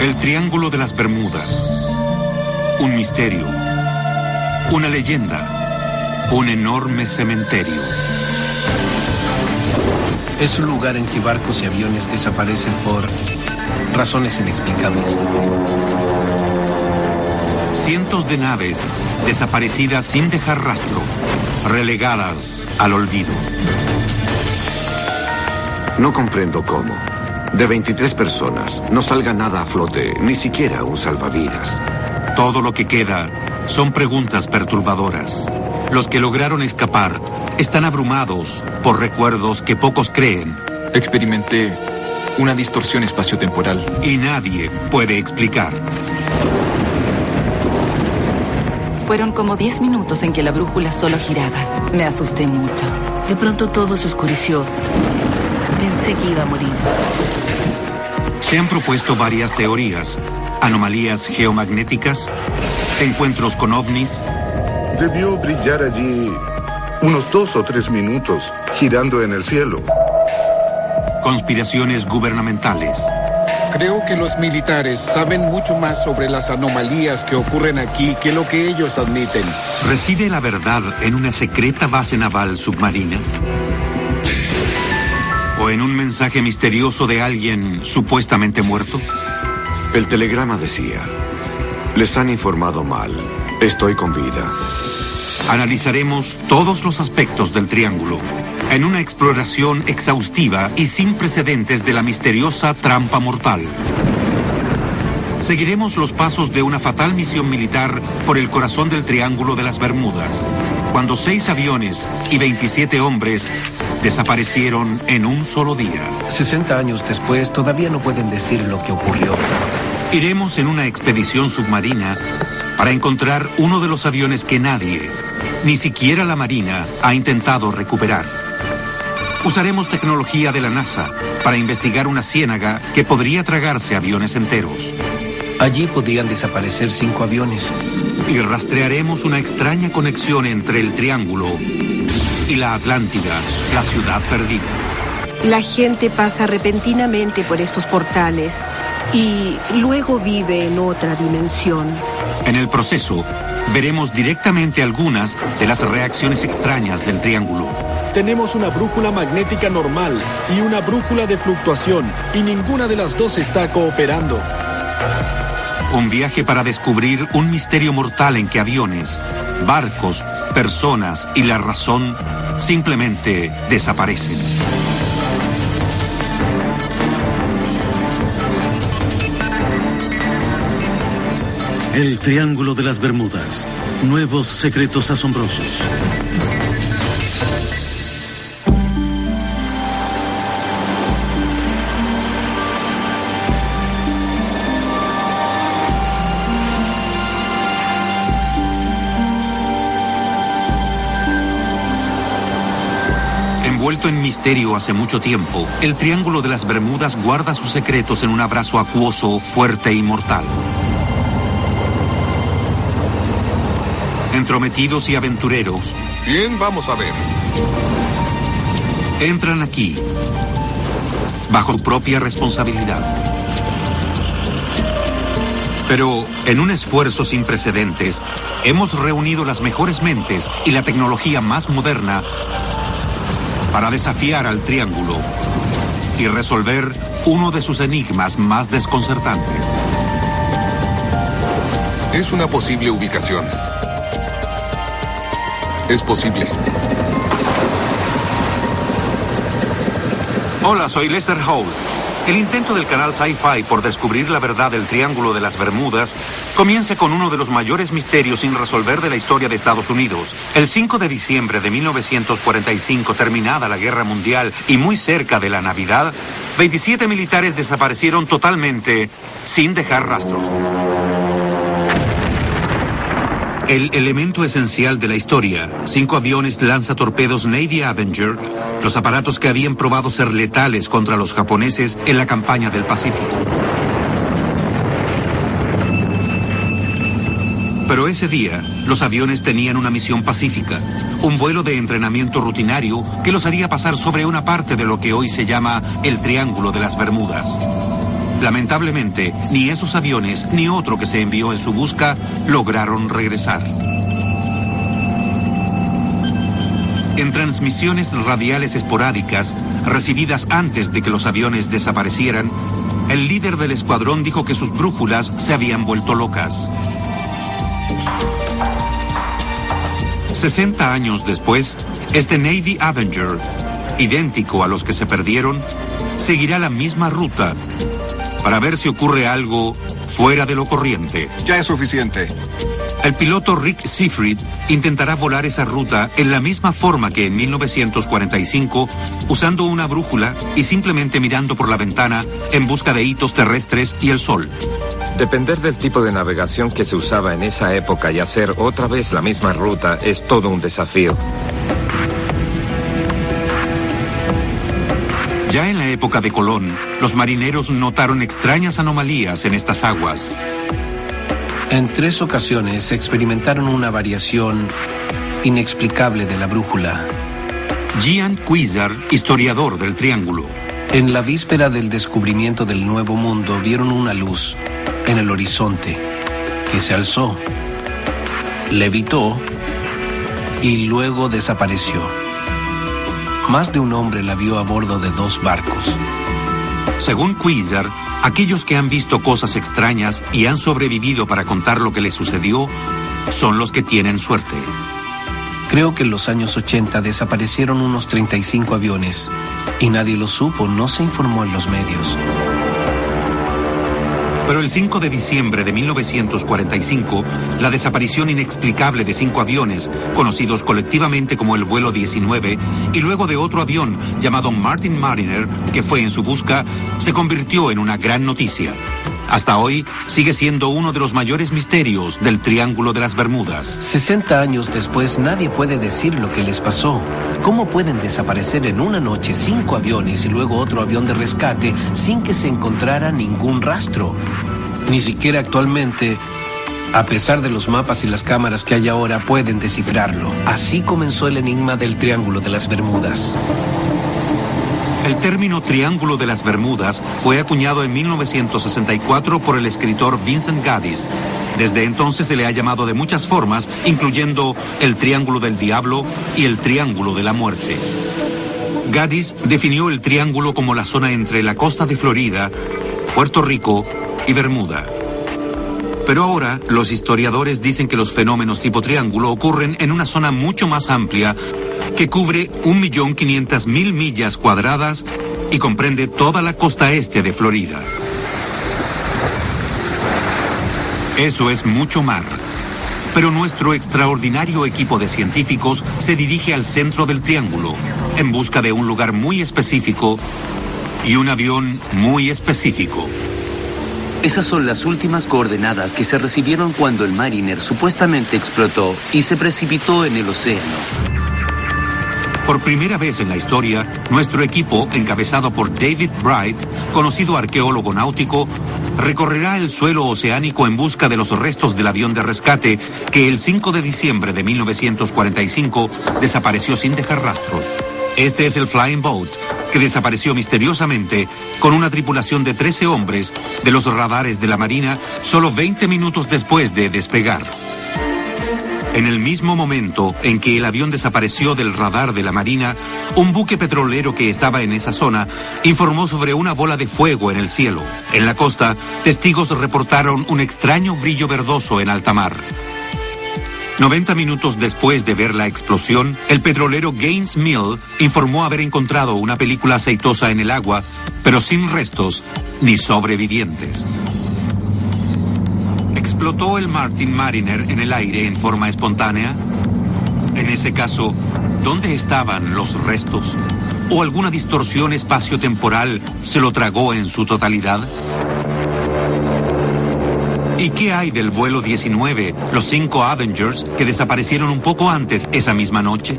El Triángulo de las Bermudas. Un misterio. Una leyenda. Un enorme cementerio. Es un lugar en que barcos y aviones desaparecen por razones inexplicables. Cientos de naves desaparecidas sin dejar rastro, relegadas al olvido. No comprendo cómo. De 23 personas, no salga nada a flote, ni siquiera un salvavidas. Todo lo que queda son preguntas perturbadoras. Los que lograron escapar están abrumados por recuerdos que pocos creen. Experimenté una distorsión espaciotemporal. Y nadie puede explicar. Fueron como 10 minutos en que la brújula solo giraba. Me asusté mucho. De pronto todo se oscureció. Pensé que iba a morir. Se han propuesto varias teorías. Anomalías geomagnéticas, encuentros con ovnis. Debió brillar allí unos dos o tres minutos, girando en el cielo. Conspiraciones gubernamentales. Creo que los militares saben mucho más sobre las anomalías que ocurren aquí que lo que ellos admiten. ¿Reside la verdad en una secreta base naval submarina? ¿O en un mensaje misterioso de alguien supuestamente muerto? El telegrama decía, les han informado mal, estoy con vida. Analizaremos todos los aspectos del triángulo en una exploración exhaustiva y sin precedentes de la misteriosa trampa mortal. Seguiremos los pasos de una fatal misión militar por el corazón del Triángulo de las Bermudas, cuando seis aviones y 27 hombres desaparecieron en un solo día. 60 años después todavía no pueden decir lo que ocurrió. Iremos en una expedición submarina para encontrar uno de los aviones que nadie, ni siquiera la Marina, ha intentado recuperar. Usaremos tecnología de la NASA para investigar una ciénaga que podría tragarse aviones enteros. Allí podrían desaparecer cinco aviones. Y rastrearemos una extraña conexión entre el Triángulo y la Atlántida, la ciudad perdida. La gente pasa repentinamente por esos portales y luego vive en otra dimensión. En el proceso, veremos directamente algunas de las reacciones extrañas del Triángulo. Tenemos una brújula magnética normal y una brújula de fluctuación, y ninguna de las dos está cooperando. Un viaje para descubrir un misterio mortal en que aviones, barcos, personas y la razón simplemente desaparecen. El Triángulo de las Bermudas. Nuevos secretos asombrosos. Envuelto en misterio hace mucho tiempo, el Triángulo de las Bermudas guarda sus secretos en un abrazo acuoso, fuerte y mortal. Entrometidos y aventureros. Bien, vamos a ver. Entran aquí, bajo su propia responsabilidad. Pero en un esfuerzo sin precedentes, hemos reunido las mejores mentes y la tecnología más moderna para desafiar al Triángulo y resolver uno de sus enigmas más desconcertantes. Es una posible ubicación. Es posible. Hola, soy Lester Hall. El intento del canal Sci-Fi por descubrir la verdad del Triángulo de las Bermudas comienza con uno de los mayores misterios sin resolver de la historia de Estados Unidos. El 5 de diciembre de 1945, terminada la Guerra Mundial y muy cerca de la Navidad, 27 militares desaparecieron totalmente sin dejar rastros. El elemento esencial de la historia, cinco aviones lanzatorpedos Navy Avenger, los aparatos que habían probado ser letales contra los japoneses en la campaña del Pacífico. Pero ese día, los aviones tenían una misión pacífica, un vuelo de entrenamiento rutinario que los haría pasar sobre una parte de lo que hoy se llama el Triángulo de las Bermudas. Lamentablemente, ni esos aviones ni otro que se envió en su busca lograron regresar. En transmisiones radiales esporádicas, recibidas antes de que los aviones desaparecieran, el líder del escuadrón dijo que sus brújulas se habían vuelto locas. 60 años después, este Navy Avenger, idéntico a los que se perdieron, seguirá la misma ruta para ver si ocurre algo fuera de lo corriente. Ya es suficiente. El piloto Rick Seafried intentará volar esa ruta en la misma forma que en 1945, usando una brújula y simplemente mirando por la ventana en busca de hitos terrestres y el sol. Depender del tipo de navegación que se usaba en esa época y hacer otra vez la misma ruta es todo un desafío. Ya en la época de Colón, los marineros notaron extrañas anomalías en estas aguas. En tres ocasiones experimentaron una variación inexplicable de la brújula. Gian Cuizar, historiador del Triángulo. En la víspera del descubrimiento del Nuevo Mundo vieron una luz en el horizonte que se alzó, levitó y luego desapareció. Más de un hombre la vio a bordo de dos barcos. Según Quizar, aquellos que han visto cosas extrañas y han sobrevivido para contar lo que les sucedió son los que tienen suerte. Creo que en los años 80 desaparecieron unos 35 aviones y nadie lo supo, no se informó en los medios. Pero el 5 de diciembre de 1945, la desaparición inexplicable de cinco aviones, conocidos colectivamente como el vuelo 19, y luego de otro avión llamado Martin Mariner, que fue en su busca, se convirtió en una gran noticia. Hasta hoy sigue siendo uno de los mayores misterios del Triángulo de las Bermudas. 60 años después nadie puede decir lo que les pasó. ¿Cómo pueden desaparecer en una noche cinco aviones y luego otro avión de rescate sin que se encontrara ningún rastro? Ni siquiera actualmente, a pesar de los mapas y las cámaras que hay ahora, pueden descifrarlo. Así comenzó el enigma del Triángulo de las Bermudas. El término Triángulo de las Bermudas fue acuñado en 1964 por el escritor Vincent Gaddis. Desde entonces se le ha llamado de muchas formas, incluyendo el Triángulo del Diablo y el Triángulo de la Muerte. Gaddis definió el triángulo como la zona entre la costa de Florida, Puerto Rico y Bermuda. Pero ahora los historiadores dicen que los fenómenos tipo triángulo ocurren en una zona mucho más amplia que cubre 1.500.000 millas cuadradas y comprende toda la costa este de Florida. Eso es mucho mar. Pero nuestro extraordinario equipo de científicos se dirige al centro del triángulo en busca de un lugar muy específico y un avión muy específico. Esas son las últimas coordenadas que se recibieron cuando el Mariner supuestamente explotó y se precipitó en el océano. Por primera vez en la historia, nuestro equipo, encabezado por David Bright, conocido arqueólogo náutico, recorrerá el suelo oceánico en busca de los restos del avión de rescate que el 5 de diciembre de 1945 desapareció sin dejar rastros. Este es el Flying Boat, que desapareció misteriosamente con una tripulación de 13 hombres de los radares de la Marina solo 20 minutos después de despegar. En el mismo momento en que el avión desapareció del radar de la Marina, un buque petrolero que estaba en esa zona informó sobre una bola de fuego en el cielo. En la costa, testigos reportaron un extraño brillo verdoso en alta mar. 90 minutos después de ver la explosión, el petrolero Gaines Mill informó haber encontrado una película aceitosa en el agua, pero sin restos ni sobrevivientes. ¿Explotó el Martin Mariner en el aire en forma espontánea? En ese caso, ¿dónde estaban los restos? ¿O alguna distorsión espaciotemporal se lo tragó en su totalidad? ¿Y qué hay del vuelo 19, los cinco Avengers, que desaparecieron un poco antes esa misma noche?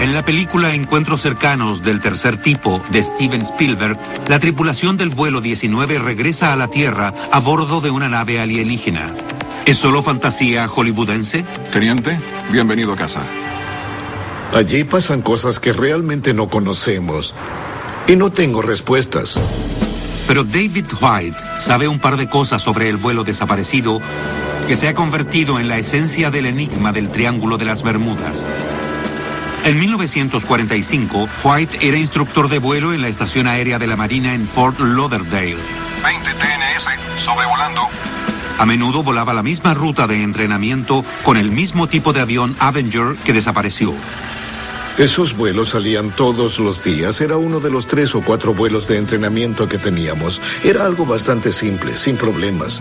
En la película Encuentros cercanos del tercer tipo de Steven Spielberg, la tripulación del vuelo 19 regresa a la Tierra a bordo de una nave alienígena. ¿Es solo fantasía hollywoodense? Teniente, bienvenido a casa. Allí pasan cosas que realmente no conocemos. Y no tengo respuestas. Pero David White sabe un par de cosas sobre el vuelo desaparecido que se ha convertido en la esencia del enigma del Triángulo de las Bermudas. En 1945, White era instructor de vuelo en la Estación Aérea de la Marina en Fort Lauderdale. 20 TNS, sobrevolando. A menudo volaba la misma ruta de entrenamiento con el mismo tipo de avión Avenger que desapareció. Esos vuelos salían todos los días. Era uno de los tres o cuatro vuelos de entrenamiento que teníamos. Era algo bastante simple, sin problemas.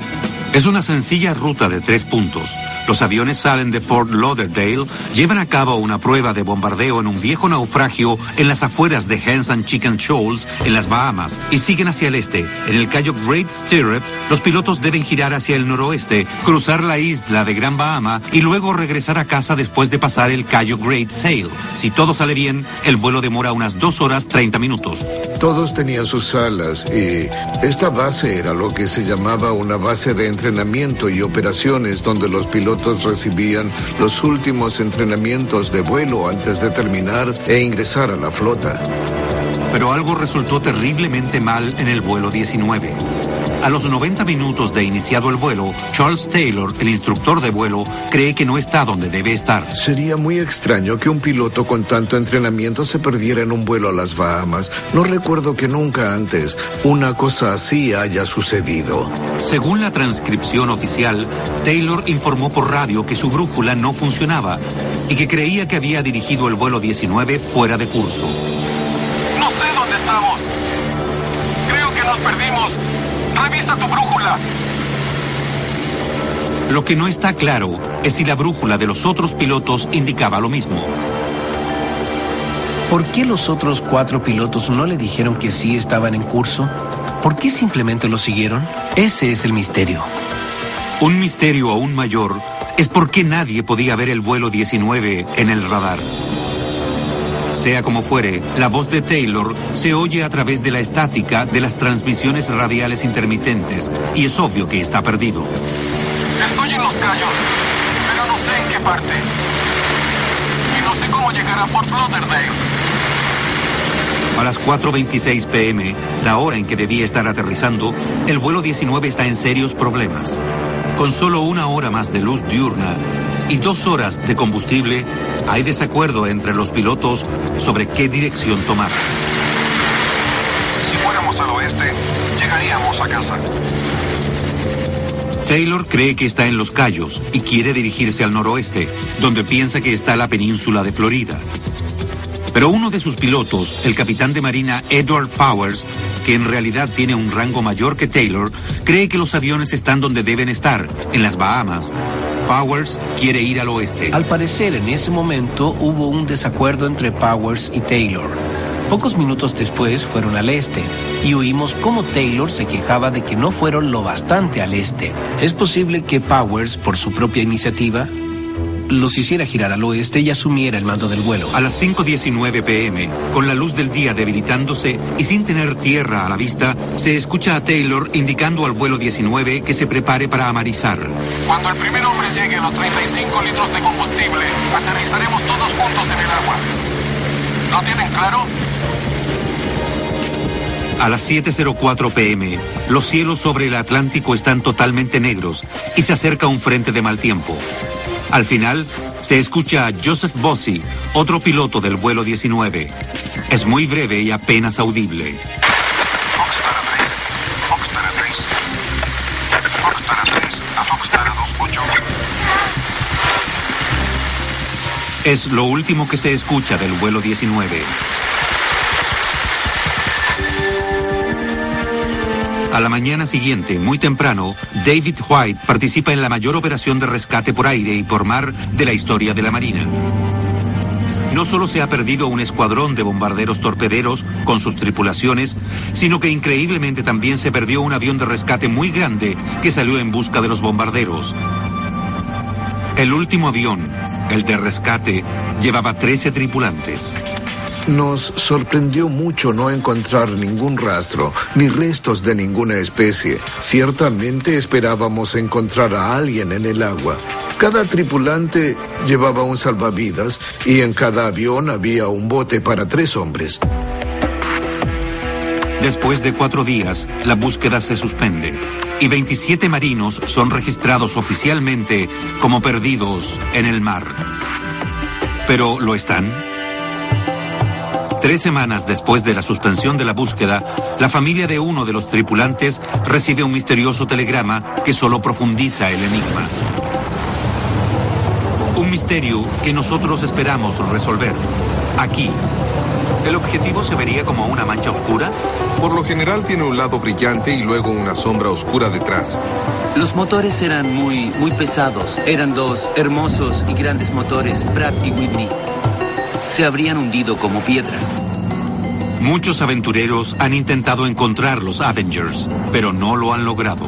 Es una sencilla ruta de tres puntos. Los aviones salen de Fort Lauderdale, llevan a cabo una prueba de bombardeo en un viejo naufragio en las afueras de Hens and Chicken Shoals, en las Bahamas, y siguen hacia el este. En el Cayo Great Stirrup, los pilotos deben girar hacia el noroeste, cruzar la isla de Gran Bahama y luego regresar a casa después de pasar el Cayo Great Sail. Si todo sale bien, el vuelo demora unas dos horas 30 minutos. Todos tenían sus salas y esta base era lo que se llamaba una base de entrenamiento y operaciones donde los pilotos recibían los últimos entrenamientos de vuelo antes de terminar e ingresar a la flota. Pero algo resultó terriblemente mal en el vuelo 19. A los 90 minutos de iniciado el vuelo, Charles Taylor, el instructor de vuelo, cree que no está donde debe estar. Sería muy extraño que un piloto con tanto entrenamiento se perdiera en un vuelo a las Bahamas. No recuerdo que nunca antes una cosa así haya sucedido. Según la transcripción oficial, Taylor informó por radio que su brújula no funcionaba y que creía que había dirigido el vuelo 19 fuera de curso. No sé dónde estamos. Creo que nos perdimos. Revisa tu brújula. Lo que no está claro es si la brújula de los otros pilotos indicaba lo mismo. ¿Por qué los otros cuatro pilotos no le dijeron que sí estaban en curso? ¿Por qué simplemente lo siguieron? Ese es el misterio. Un misterio aún mayor es por qué nadie podía ver el vuelo 19 en el radar. Sea como fuere, la voz de Taylor se oye a través de la estática de las transmisiones radiales intermitentes y es obvio que está perdido. Estoy en los callos, pero no sé en qué parte. Y no sé cómo llegar a Fort Lauderdale. A las 4.26 pm, la hora en que debía estar aterrizando, el vuelo 19 está en serios problemas. Con solo una hora más de luz diurna y dos horas de combustible, hay desacuerdo entre los pilotos sobre qué dirección tomar. Si fuéramos al oeste, llegaríamos a casa. Taylor cree que está en Los Cayos y quiere dirigirse al noroeste, donde piensa que está la península de Florida. Pero uno de sus pilotos, el capitán de marina Edward Powers, que en realidad tiene un rango mayor que Taylor, cree que los aviones están donde deben estar, en las Bahamas. Powers quiere ir al oeste. Al parecer, en ese momento hubo un desacuerdo entre Powers y Taylor. Pocos minutos después fueron al este y oímos cómo Taylor se quejaba de que no fueron lo bastante al este. Es posible que Powers, por su propia iniciativa, los hiciera girar al oeste y asumiera el mando del vuelo. A las 5.19 pm, con la luz del día debilitándose y sin tener tierra a la vista, se escucha a Taylor indicando al vuelo 19 que se prepare para amarizar. Cuando el primer hombre llegue a los 35 litros de combustible, aterrizaremos todos juntos en el agua. ¿Lo tienen claro? A las 7.04 pm, los cielos sobre el Atlántico están totalmente negros y se acerca un frente de mal tiempo. Al final, se escucha a Joseph Bossi, otro piloto del vuelo 19. Es muy breve y apenas audible. Foxtrot a 3. Foxtrot a 3. Foxtrot a 3. A Foxtrot a 28. Es lo último que se escucha del vuelo 19. A la mañana siguiente, muy temprano, David White participa en la mayor operación de rescate por aire y por mar de la historia de la Marina. No solo se ha perdido un escuadrón de bombarderos torpederos con sus tripulaciones, sino que increíblemente también se perdió un avión de rescate muy grande que salió en busca de los bombarderos. El último avión, el de rescate, llevaba 13 tripulantes. Nos sorprendió mucho no encontrar ningún rastro, ni restos de ninguna especie. Ciertamente esperábamos encontrar a alguien en el agua. Cada tripulante llevaba un salvavidas y en cada avión había un bote para tres hombres. Después de cuatro días, la búsqueda se suspende y 27 marinos son registrados oficialmente como perdidos en el mar. ¿Pero lo están? Tres semanas después de la suspensión de la búsqueda, la familia de uno de los tripulantes recibe un misterioso telegrama que solo profundiza el enigma. Un misterio que nosotros esperamos resolver. Aquí. ¿El objetivo se vería como una mancha oscura? Por lo general tiene un lado brillante y luego una sombra oscura detrás. Los motores eran muy, muy pesados. Eran dos hermosos y grandes motores, Pratt y Whitney se habrían hundido como piedras. Muchos aventureros han intentado encontrar los Avengers, pero no lo han logrado.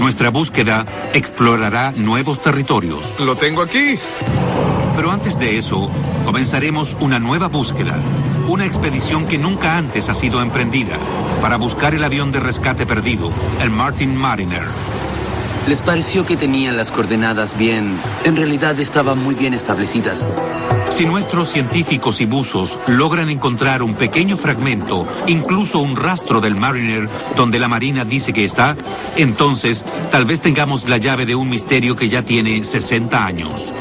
Nuestra búsqueda explorará nuevos territorios. Lo tengo aquí. Pero antes de eso, comenzaremos una nueva búsqueda. Una expedición que nunca antes ha sido emprendida para buscar el avión de rescate perdido, el Martin Mariner. Les pareció que tenían las coordenadas bien. En realidad estaban muy bien establecidas. Si nuestros científicos y buzos logran encontrar un pequeño fragmento, incluso un rastro del Mariner donde la Marina dice que está, entonces tal vez tengamos la llave de un misterio que ya tiene 60 años.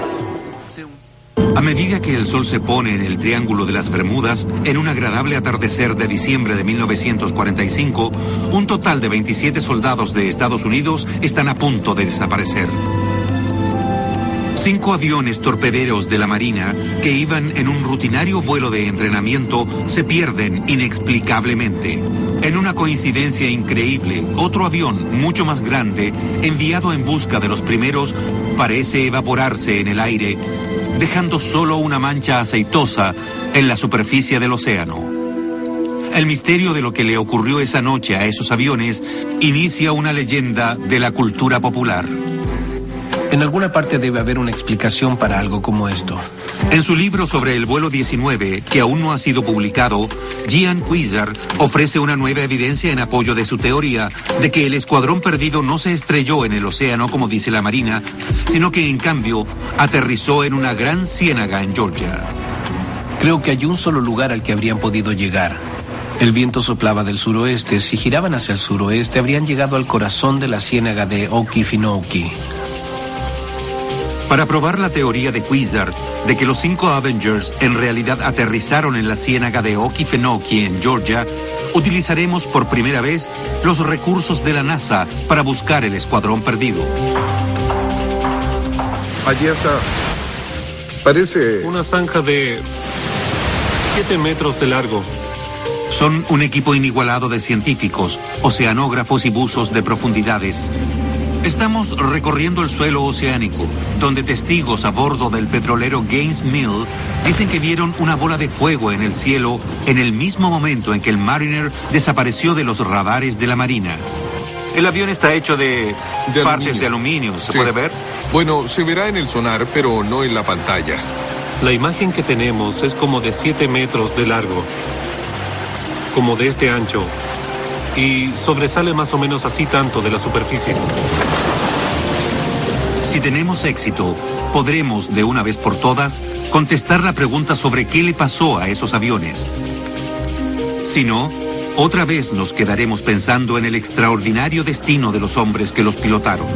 A medida que el sol se pone en el Triángulo de las Bermudas, en un agradable atardecer de diciembre de 1945, un total de 27 soldados de Estados Unidos están a punto de desaparecer. Cinco aviones torpederos de la Marina que iban en un rutinario vuelo de entrenamiento se pierden inexplicablemente. En una coincidencia increíble, otro avión mucho más grande, enviado en busca de los primeros, parece evaporarse en el aire, dejando solo una mancha aceitosa en la superficie del océano. El misterio de lo que le ocurrió esa noche a esos aviones inicia una leyenda de la cultura popular. En alguna parte debe haber una explicación para algo como esto. En su libro sobre el vuelo 19, que aún no ha sido publicado, Gian Cuizar ofrece una nueva evidencia en apoyo de su teoría de que el escuadrón perdido no se estrelló en el océano como dice la Marina, sino que en cambio aterrizó en una gran ciénaga en Georgia. Creo que hay un solo lugar al que habrían podido llegar. El viento soplaba del suroeste. Si giraban hacia el suroeste, habrían llegado al corazón de la ciénaga de Okefenokee. Para probar la teoría de Quizar de que los cinco Avengers en realidad aterrizaron en la ciénaga de Okefenokee en Georgia, utilizaremos por primera vez los recursos de la NASA para buscar el escuadrón perdido. Allí está. Parece... Una zanja de 7 metros de largo. Son un equipo inigualado de científicos, oceanógrafos y buzos de profundidades. Estamos recorriendo el suelo oceánico, donde testigos a bordo del petrolero Gaines Mill dicen que vieron una bola de fuego en el cielo en el mismo momento en que el Mariner desapareció de los radares de la Marina. El avión está hecho de, De partes aluminio. de aluminio, ¿se Sí. puede ver? Bueno, se verá en el sonar, pero no en la pantalla. La imagen que tenemos es como de 7 metros de largo, como de este ancho, y sobresale más o menos así tanto de la superficie. Si tenemos éxito, podremos, de una vez por todas, contestar la pregunta sobre qué le pasó a esos aviones. Si no, otra vez nos quedaremos pensando en el extraordinario destino de los hombres que los pilotaron.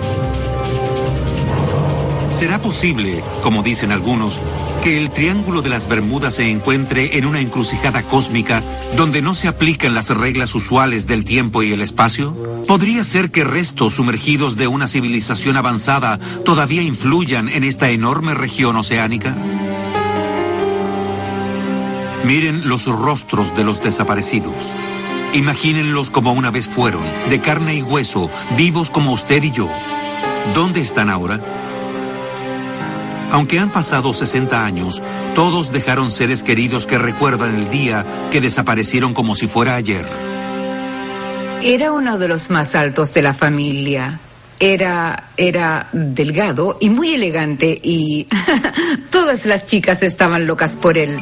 ¿Será posible, como dicen algunos, que el Triángulo de las Bermudas se encuentre en una encrucijada cósmica donde no se aplican las reglas usuales del tiempo y el espacio? ¿Podría ser que restos sumergidos de una civilización avanzada todavía influyan en esta enorme región oceánica? Miren los rostros de los desaparecidos. Imagínenlos como una vez fueron, de carne y hueso, vivos como usted y yo. ¿Dónde están ahora? Aunque han pasado 60 años, todos dejaron seres queridos que recuerdan el día que desaparecieron como si fuera ayer. Era uno de los más altos de la familia. Era, era delgado y muy elegante y todas las chicas estaban locas por él.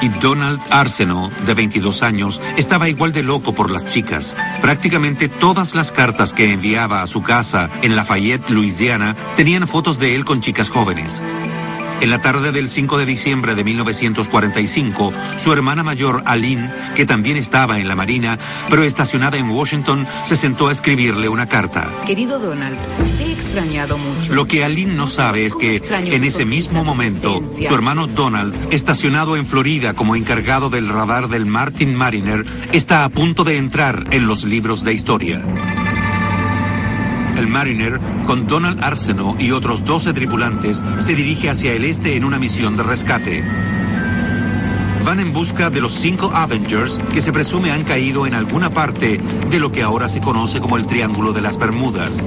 Y Donald Arsenault, de 22 años, estaba igual de loco por las chicas. Prácticamente todas las cartas que enviaba a su casa en Lafayette, Luisiana, tenían fotos de él con chicas jóvenes. En la tarde del 5 de diciembre de 1945, su hermana mayor, Aline, que también estaba en la Marina, pero estacionada en Washington, se sentó a escribirle una carta. Querido Donald, te he extrañado mucho. Lo que Aline no sabe es que, en ese mismo momento, su hermano Donald, estacionado en Florida como encargado del radar del Martin Mariner, está a punto de entrar en los libros de historia. El Mariner, con Donald Arsenault y otros 12 tripulantes, se dirige hacia el este en una misión de rescate. Van en busca de los cinco Avengers que se presume han caído en alguna parte de lo que ahora se conoce como el Triángulo de las Bermudas.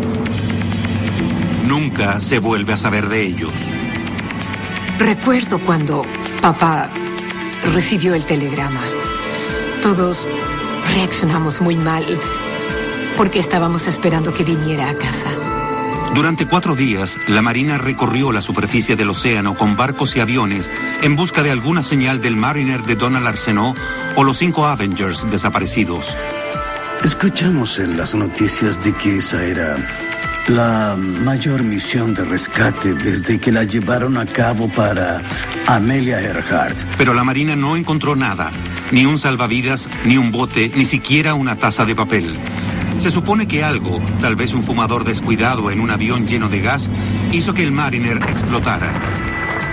Nunca se vuelve a saber de ellos. Recuerdo cuando papá recibió el telegrama. Todos reaccionamos muy mal porque estábamos esperando que viniera a casa. Durante cuatro días, la Marina recorrió la superficie del océano con barcos y aviones en busca de alguna señal del Mariner de Donald Arsenault o los cinco Avengers desaparecidos. Escuchamos en las noticias de que esa era la mayor misión de rescate desde que la llevaron a cabo para Amelia Earhart. Pero la Marina no encontró nada, ni un salvavidas, ni un bote, ni siquiera una taza de papel. Se supone que algo, tal vez un fumador descuidado en un avión lleno de gas, hizo que el Mariner explotara.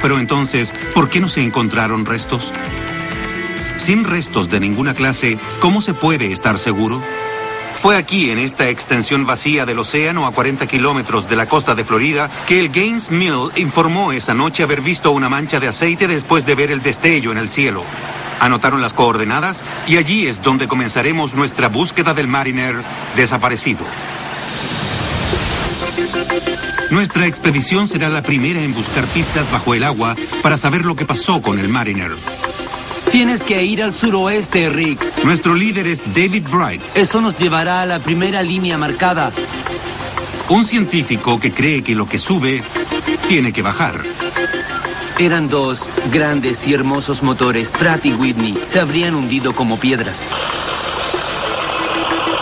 Pero entonces, ¿por qué no se encontraron restos? Sin restos de ninguna clase, ¿cómo se puede estar seguro? Fue aquí, en esta extensión vacía del océano a 40 kilómetros de la costa de Florida, que el Gaines Mill informó esa noche haber visto una mancha de aceite después de ver el destello en el cielo. Anotaron las coordenadas y allí es donde comenzaremos nuestra búsqueda del Mariner desaparecido. Nuestra expedición será la primera en buscar pistas bajo el agua para saber lo que pasó con el Mariner. Tienes que ir al suroeste, Rick. Nuestro líder es David Bright. Eso nos llevará a la primera línea marcada. Un científico que cree que lo que sube tiene que bajar. Eran dos grandes y hermosos motores. Pratt y Whitney se habrían hundido como piedras.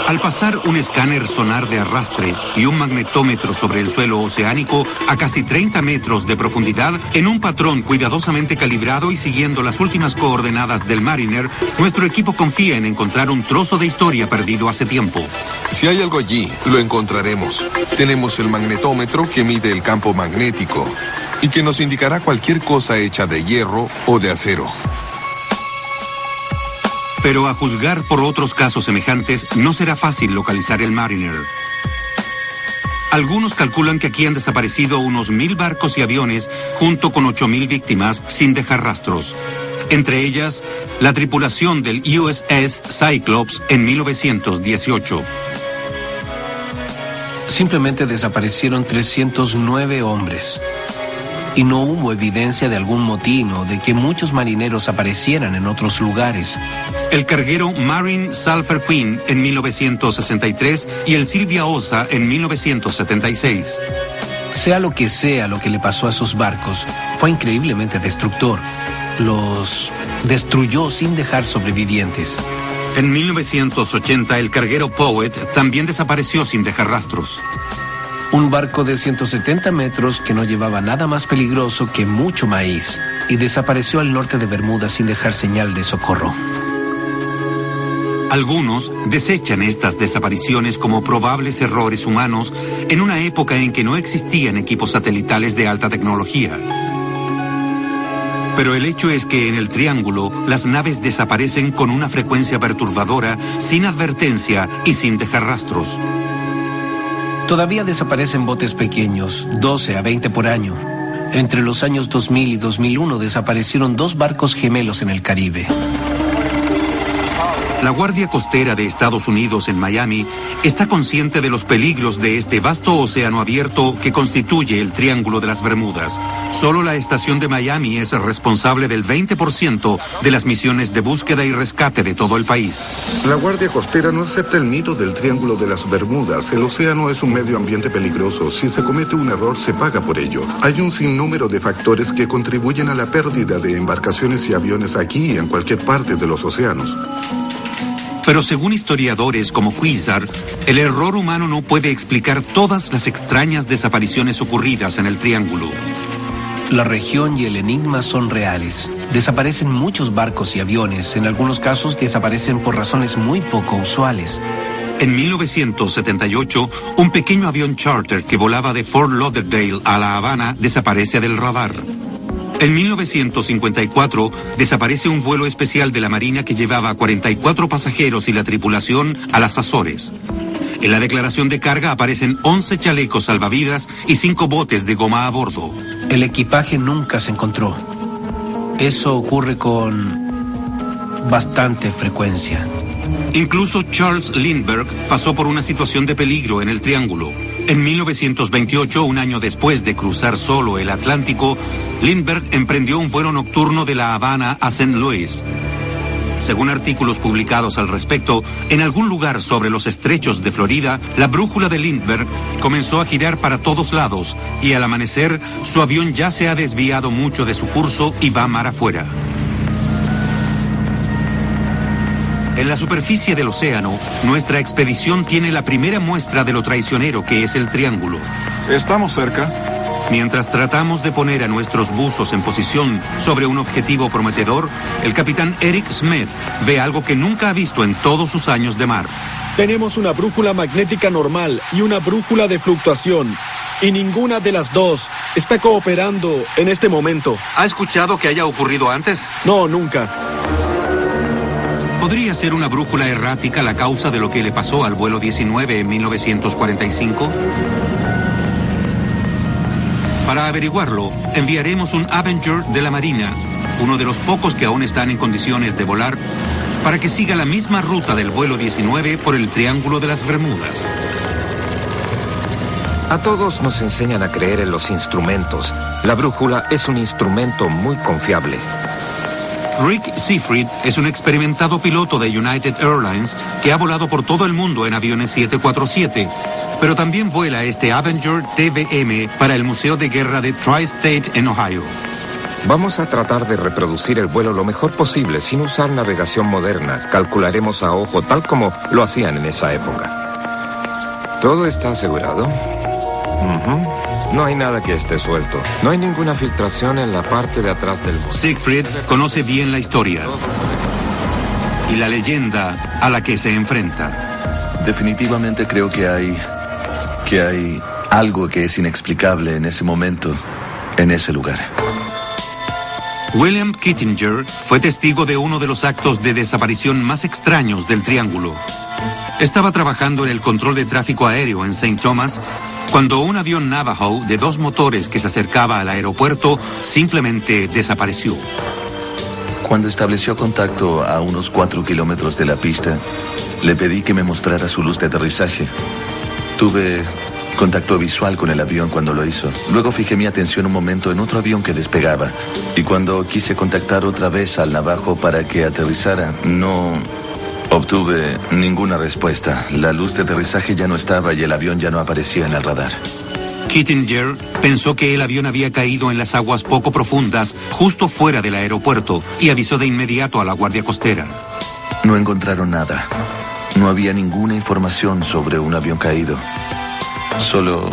Al pasar un escáner sonar de arrastre y un magnetómetro sobre el suelo oceánico a casi 30 metros de profundidad, en un patrón cuidadosamente calibrado y siguiendo las últimas coordenadas del Mariner, nuestro equipo confía en encontrar un trozo de historia perdido hace tiempo. Si hay algo allí, lo encontraremos. Tenemos el magnetómetro que mide el campo magnético y que nos indicará cualquier cosa hecha de hierro o de acero. Pero a juzgar por otros casos semejantes, no será fácil localizar el Mariner. Algunos calculan que aquí han desaparecido unos mil barcos y aviones junto con ocho mil víctimas sin dejar rastros. Entre ellas, la tripulación del USS Cyclops en 1918. Simplemente desaparecieron 309 hombres y no hubo evidencia de algún motín o de que muchos marineros aparecieran en otros lugares. El carguero Marine Sulphur Queen en 1963 y el Silvia Osa en 1976. Sea lo que sea lo que le pasó a esos barcos, fue increíblemente destructor. Los destruyó sin dejar sobrevivientes. En 1980 el carguero Poet también desapareció sin dejar rastros. Un barco de 170 metros que no llevaba nada más peligroso que mucho maíz y desapareció al norte de Bermuda sin dejar señal de socorro. Algunos desechan estas desapariciones como probables errores humanos en una época en que no existían equipos satelitales de alta tecnología. Pero el hecho es que en el Triángulo las naves desaparecen con una frecuencia perturbadora, sin advertencia y sin dejar rastros. Todavía desaparecen botes pequeños, 12 a 20 por año. Entre los años 2000 y 2001 desaparecieron dos barcos gemelos en el Caribe. La Guardia Costera de Estados Unidos en Miami está consciente de los peligros de este vasto océano abierto que constituye el Triángulo de las Bermudas. Solo la estación de Miami es responsable del 20% de las misiones de búsqueda y rescate de todo el país. La Guardia Costera no acepta el mito del Triángulo de las Bermudas. El océano es un medio ambiente peligroso. Si se comete un error, se paga por ello. Hay un sinnúmero de factores que contribuyen a la pérdida de embarcaciones y aviones aquí y en cualquier parte de los océanos. Pero según historiadores como Cuizar, el error humano no puede explicar todas las extrañas desapariciones ocurridas en el Triángulo. La región y el enigma son reales. Desaparecen muchos barcos y aviones. En algunos casos desaparecen por razones muy poco usuales. En 1978, un pequeño avión charter que volaba de Fort Lauderdale a La Habana desaparece del radar. En 1954 desaparece un vuelo especial de la Marina que llevaba a 44 pasajeros y la tripulación a las Azores. En la declaración de carga aparecen 11 chalecos salvavidas y 5 botes de goma a bordo. El equipaje nunca se encontró. Eso ocurre con bastante frecuencia. Incluso Charles Lindbergh pasó por una situación de peligro en el Triángulo. En 1928, un año después de cruzar solo el Atlántico, Lindbergh emprendió un vuelo nocturno de La Habana a St. Louis. Según artículos publicados al respecto, en algún lugar sobre los estrechos de Florida, la brújula de Lindbergh comenzó a girar para todos lados y al amanecer su avión ya se ha desviado mucho de su curso y va mar afuera. En la superficie del océano, nuestra expedición tiene la primera muestra de lo traicionero que es el triángulo. Estamos cerca. Mientras tratamos de poner a nuestros buzos en posición sobre un objetivo prometedor, el capitán Eric Smith ve algo que nunca ha visto en todos sus años de mar. Tenemos una brújula magnética normal y una brújula de fluctuación. Y ninguna de las dos está cooperando en este momento. ¿Ha escuchado que haya ocurrido antes? No, nunca. ¿Podría ser una brújula errática la causa de lo que le pasó al vuelo 19 en 1945? Para averiguarlo, enviaremos un Avenger de la Marina, uno de los pocos que aún están en condiciones de volar, para que siga la misma ruta del vuelo 19 por el Triángulo de las Bermudas. A todos nos enseñan a creer en los instrumentos. La brújula es un instrumento muy confiable. Rick Seafried es un experimentado piloto de United Airlines que ha volado por todo el mundo en aviones 747, pero también vuela este Avenger TVM para el Museo de Guerra de Tri-State en Ohio. Vamos a tratar de reproducir el vuelo lo mejor posible sin usar navegación moderna. Calcularemos a ojo tal como lo hacían en esa época. ¿Todo está asegurado? No hay nada que esté suelto. No hay ninguna filtración en la parte de atrás del bus. Siegfried conoce bien la historia y la leyenda a la que se enfrenta. Definitivamente creo que hay que hay algo que es inexplicable en ese momento, en ese lugar. William Kittinger fue testigo de uno de los actos de desaparición más extraños del Triángulo. Estaba trabajando en el control de tráfico aéreo en St. Thomas cuando un avión Navajo de dos motores que se acercaba al aeropuerto simplemente desapareció. Cuando estableció contacto a unos cuatro kilómetros de la pista, le pedí que me mostrara su luz de aterrizaje. Tuve contacto visual con el avión cuando lo hizo. Luego fijé mi atención un momento en otro avión que despegaba. Y cuando quise contactar otra vez al navajo para que aterrizara, no obtuve ninguna respuesta. La luz de aterrizaje ya no estaba y el avión ya no aparecía en el radar. Kittinger pensó que el avión había caído en las aguas poco profundas, justo fuera del aeropuerto, y avisó de inmediato a la Guardia Costera. No encontraron nada. No había ninguna información sobre un avión caído. Solo...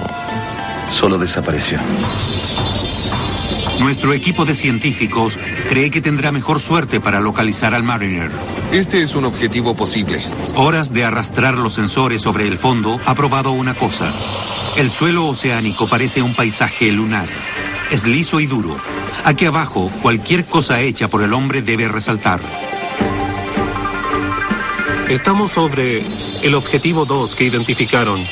solo desapareció. Nuestro equipo de científicos cree que tendrá mejor suerte para localizar al Mariner. Este es un objetivo posible. Horas de arrastrar los sensores sobre el fondo ha probado una cosa. El suelo oceánico parece un paisaje lunar. Es liso y duro. Aquí abajo, cualquier cosa hecha por el hombre debe resaltar. Estamos sobre el objetivo 2 que identificaron.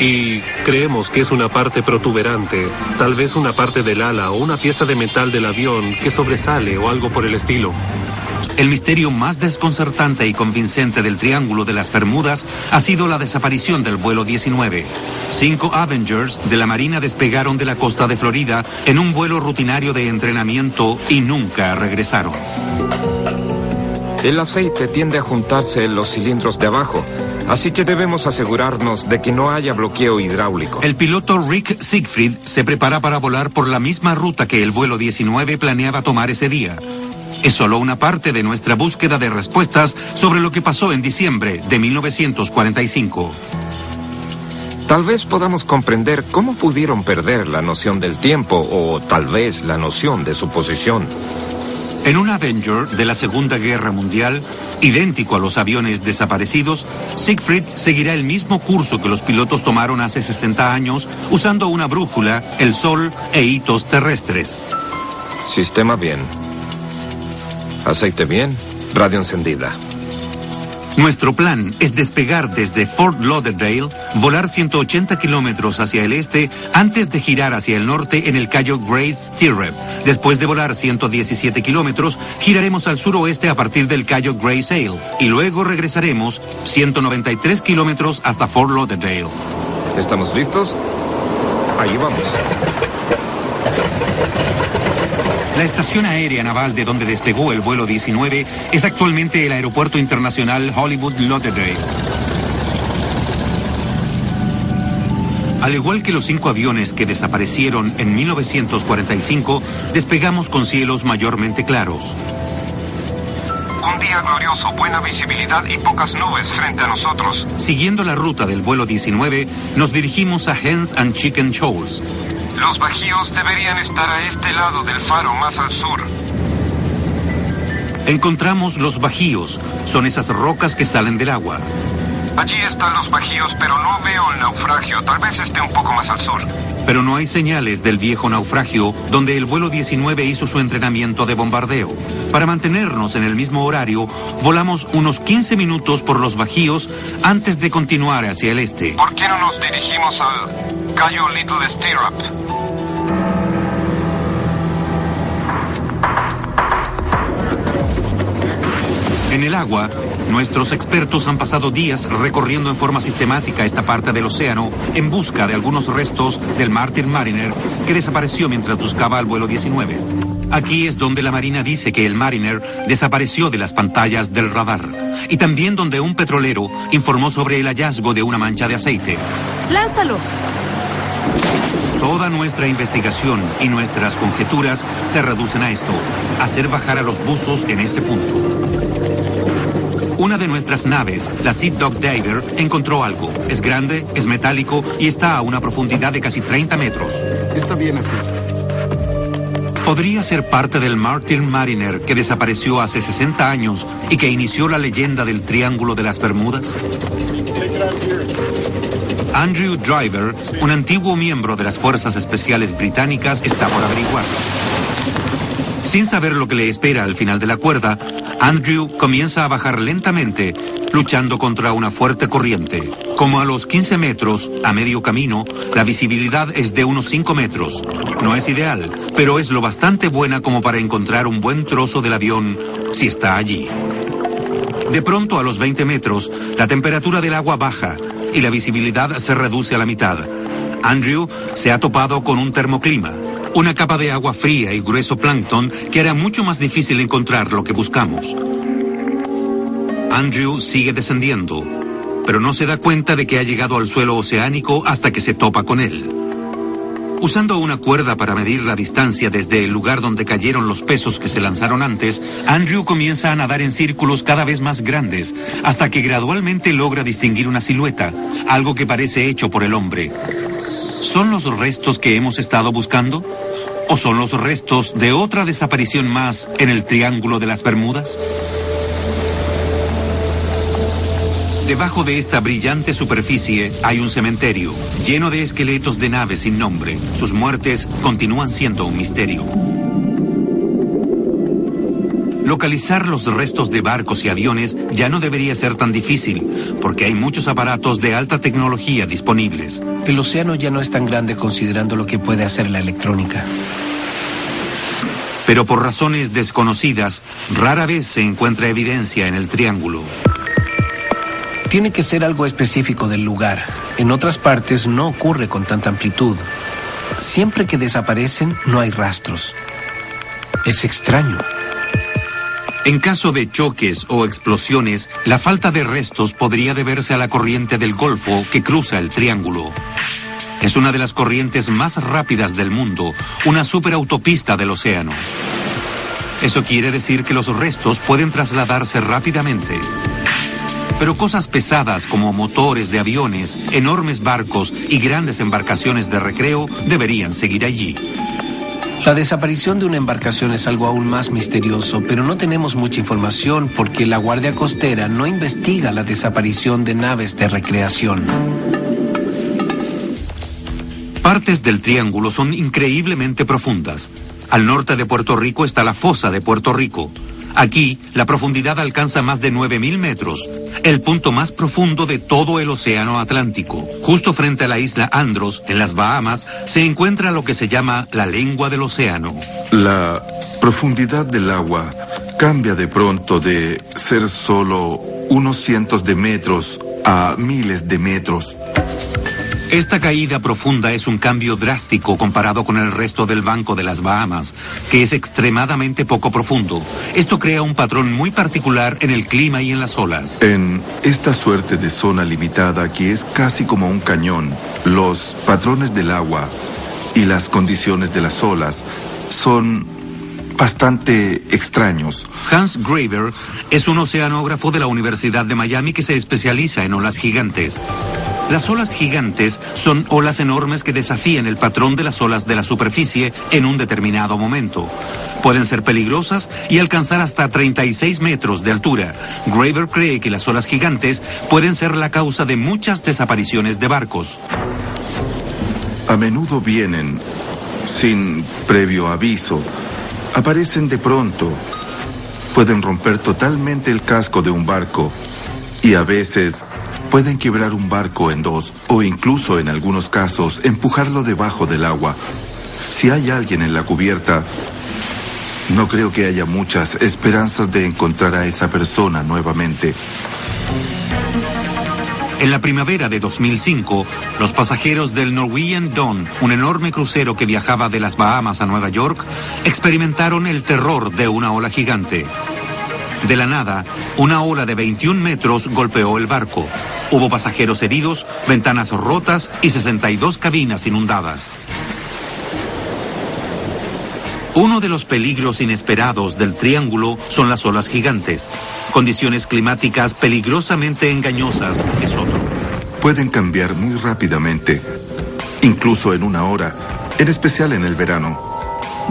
Y creemos que es una parte protuberante, tal vez una parte del ala o una pieza de metal del avión que sobresale o algo por el estilo. El misterio más desconcertante y convincente del Triángulo de las Bermudas ha sido la desaparición del vuelo 19. Cinco Avengers de la Marina despegaron de la costa de Florida en un vuelo rutinario de entrenamiento y nunca regresaron. El aceite tiende a juntarse en los cilindros de abajo, así que debemos asegurarnos de que no haya bloqueo hidráulico. El piloto Rick Siegfried se prepara para volar por la misma ruta que el vuelo 19 planeaba tomar ese día. Es solo una parte de nuestra búsqueda de respuestas sobre lo que pasó en diciembre de 1945. Tal vez podamos comprender cómo pudieron perder la noción del tiempo o tal vez la noción de su posición. En un Avenger de la Segunda Guerra Mundial, idéntico a los aviones desaparecidos, Siegfried seguirá el mismo curso que los pilotos tomaron hace 60 años usando una brújula, el sol e hitos terrestres. Sistema bien. Aceite bien, radio encendida. Nuestro plan es despegar desde Fort Lauderdale, volar 180 kilómetros hacia el este antes de girar hacia el norte en el Cayo Grace Stirrup. Después de volar 117 kilómetros, giraremos al suroeste a partir del Cayo Grace Ale y luego regresaremos 193 kilómetros hasta Fort Lauderdale. ¿Estamos listos? Ahí vamos. La estación aérea naval de donde despegó el vuelo 19 es actualmente el Aeropuerto Internacional Hollywood Lauderdale. Al igual que los cinco aviones que desaparecieron en 1945, despegamos con cielos mayormente claros. Un día glorioso, buena visibilidad y pocas nubes frente a nosotros. Siguiendo la ruta del vuelo 19, nos dirigimos a Hens and Chicken Shoals. Los bajíos deberían estar a este lado del faro más al sur. Encontramos los bajíos. Son esas rocas que salen del agua. Allí están los bajíos, pero no veo el naufragio. Tal vez esté un poco más al sur. Pero no hay señales del viejo naufragio donde el vuelo 19 hizo su entrenamiento de bombardeo. Para mantenernos en el mismo horario, volamos unos 15 minutos por los bajíos antes de continuar hacia el este. ¿Por qué no nos dirigimos al Cayo Little Stirrup? En el agua, nuestros expertos han pasado días recorriendo en forma sistemática esta parte del océano en busca de algunos restos del Martin Mariner que desapareció mientras buscaba al vuelo 19. Aquí es donde la Marina dice que el Mariner desapareció de las pantallas del radar y también donde un petrolero informó sobre el hallazgo de una mancha de aceite. ¡Lánzalo! Toda nuestra investigación y nuestras conjeturas se reducen a esto, hacer bajar a los buzos en este punto. Una de nuestras naves, la Sea Dog Diver, encontró algo. Es grande, es metálico y está a una profundidad de casi 30 metros. Está bien así. ¿Podría ser parte del Martin Mariner que desapareció hace 60 años y que inició la leyenda del Triángulo de las Bermudas? Andrew Driver, un antiguo miembro de las Fuerzas Especiales Británicas, está por averiguar. Sin saber lo que le espera al final de la cuerda, Andrew comienza a bajar lentamente, luchando contra una fuerte corriente. Como a los 15 metros, a medio camino, la visibilidad es de unos 5 metros. No es ideal, pero es lo bastante buena como para encontrar un buen trozo del avión si está allí. De pronto, a los 20 metros, la temperatura del agua baja y la visibilidad se reduce a la mitad. Andrew se ha topado con un termoclima. Una capa de agua fría y grueso plancton que hará mucho más difícil encontrar lo que buscamos. Andrew sigue descendiendo, pero no se da cuenta de que ha llegado al suelo oceánico hasta que se topa con él. Usando una cuerda para medir la distancia desde el lugar donde cayeron los pesos que se lanzaron antes, Andrew comienza a nadar en círculos cada vez más grandes, hasta que gradualmente logra distinguir una silueta, algo que parece hecho por el hombre. ¿Son los restos que hemos estado buscando? ¿O son los restos de otra desaparición más en el Triángulo de las Bermudas? Debajo de esta brillante superficie hay un cementerio lleno de esqueletos de naves sin nombre. Sus muertes continúan siendo un misterio. Localizar los restos de barcos y aviones ya no debería ser tan difícil, porque hay muchos aparatos de alta tecnología disponibles. El océano ya no es tan grande considerando lo que puede hacer la electrónica. Pero por razones desconocidas, rara vez se encuentra evidencia en el triángulo. Tiene que ser algo específico del lugar. En otras partes no ocurre con tanta amplitud. Siempre que desaparecen no hay rastros. Es extraño. En caso de choques o explosiones, la falta de restos podría deberse a la corriente del Golfo que cruza el triángulo. Es una de las corrientes más rápidas del mundo, una superautopista del océano. Eso quiere decir que los restos pueden trasladarse rápidamente. Pero cosas pesadas como motores de aviones, enormes barcos y grandes embarcaciones de recreo deberían seguir allí. La desaparición de una embarcación es algo aún más misterioso, pero no tenemos mucha información porque la Guardia Costera no investiga la desaparición de naves de recreación. Partes del triángulo son increíblemente profundas. Al norte de Puerto Rico está la fosa de Puerto Rico. Aquí, la profundidad alcanza más de 9.000 metros, el punto más profundo de todo el Océano Atlántico. Justo frente a la isla Andros, en las Bahamas, se encuentra lo que se llama la lengua del océano. La profundidad del agua cambia de pronto de ser solo unos cientos de metros a miles de metros. Esta caída profunda es un cambio drástico comparado con el resto del Banco de las Bahamas, que es extremadamente poco profundo. Esto crea un patrón muy particular en el clima y en las olas. En esta suerte de zona limitada que es casi como un cañón, los patrones del agua y las condiciones de las olas son bastante extraños. Hans Graver es un oceanógrafo de la Universidad de Miami que se especializa en olas gigantes. Las olas gigantes son olas enormes que desafían el patrón de las olas de la superficie en un determinado momento. Pueden ser peligrosas y alcanzar hasta 36 metros de altura. Graver cree que las olas gigantes pueden ser la causa de muchas desapariciones de barcos. A menudo vienen sin previo aviso. Aparecen de pronto. Pueden romper totalmente el casco de un barco y a veces pueden quebrar un barco en dos o incluso en algunos casos empujarlo debajo del agua. Si hay alguien en la cubierta, no creo que haya muchas esperanzas de encontrar a esa persona nuevamente. En la primavera de 2005, los pasajeros del Norwegian Dawn, un enorme crucero que viajaba de las Bahamas a Nueva York, experimentaron el terror de una ola gigante. De la nada, una ola de 21 metros golpeó el barco. Hubo pasajeros heridos, ventanas rotas y 62 cabinas inundadas. Uno de los peligros inesperados del triángulo son las olas gigantes. Condiciones climáticas peligrosamente engañosas es otro. Pueden cambiar muy rápidamente, incluso en una hora, en especial en el verano.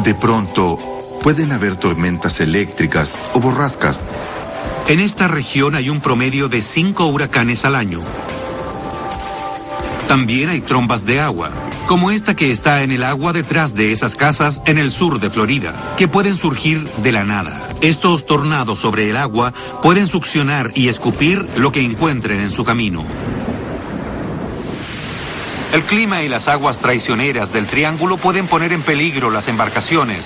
De pronto, pueden haber tormentas eléctricas o borrascas. En esta región hay un promedio de cinco huracanes al año. También hay trombas de agua, como esta que está en el agua detrás de esas casas en el sur de Florida, que pueden surgir de la nada. Estos tornados sobre el agua pueden succionar y escupir lo que encuentren en su camino. El clima y las aguas traicioneras del triángulo pueden poner en peligro las embarcaciones,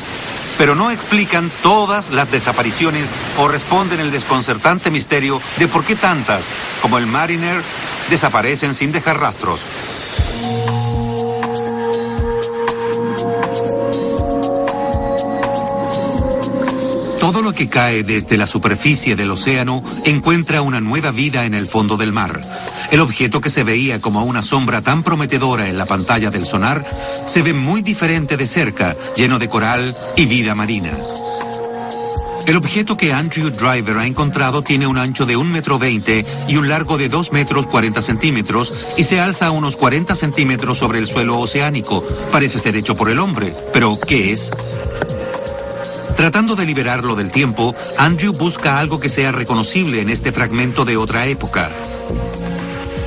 pero no explican todas las desapariciones o responden el desconcertante misterio de por qué tantas, como el Mariner, desaparecen sin dejar rastros. Todo lo que cae desde la superficie del océano encuentra una nueva vida en el fondo del mar. El objeto que se veía como una sombra tan prometedora en la pantalla del sonar se ve muy diferente de cerca, lleno de coral y vida marina. El objeto que Andrew Driver ha encontrado tiene un ancho de un metro veinte y un largo de dos metros cuarenta centímetros y se alza a unos 40 centímetros sobre el suelo oceánico. Parece ser hecho por el hombre, pero ¿qué es? Tratando de liberarlo del tiempo, Andrew busca algo que sea reconocible en este fragmento de otra época.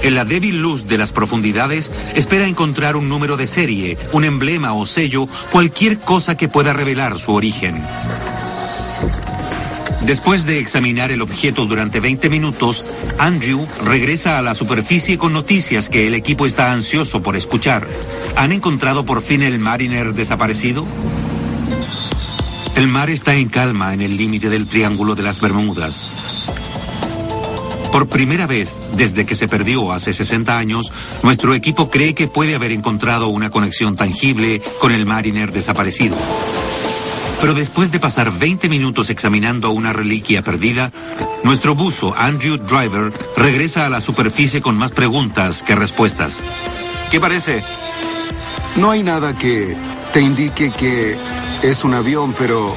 En la débil luz de las profundidades, espera encontrar un número de serie, un emblema o sello, cualquier cosa que pueda revelar su origen. Después de examinar el objeto durante 20 minutos, Andrew regresa a la superficie con noticias que el equipo está ansioso por escuchar. ¿Han encontrado por fin el Mariner desaparecido? El mar está en calma en el límite del Triángulo de las Bermudas. Por primera vez desde que se perdió hace 60 años, nuestro equipo cree que puede haber encontrado una conexión tangible con el Mariner desaparecido. Pero después de pasar 20 minutos examinando una reliquia perdida, nuestro buzo Andrew Driver regresa a la superficie con más preguntas que respuestas. ¿Qué parece? No hay nada que te indique que es un avión, pero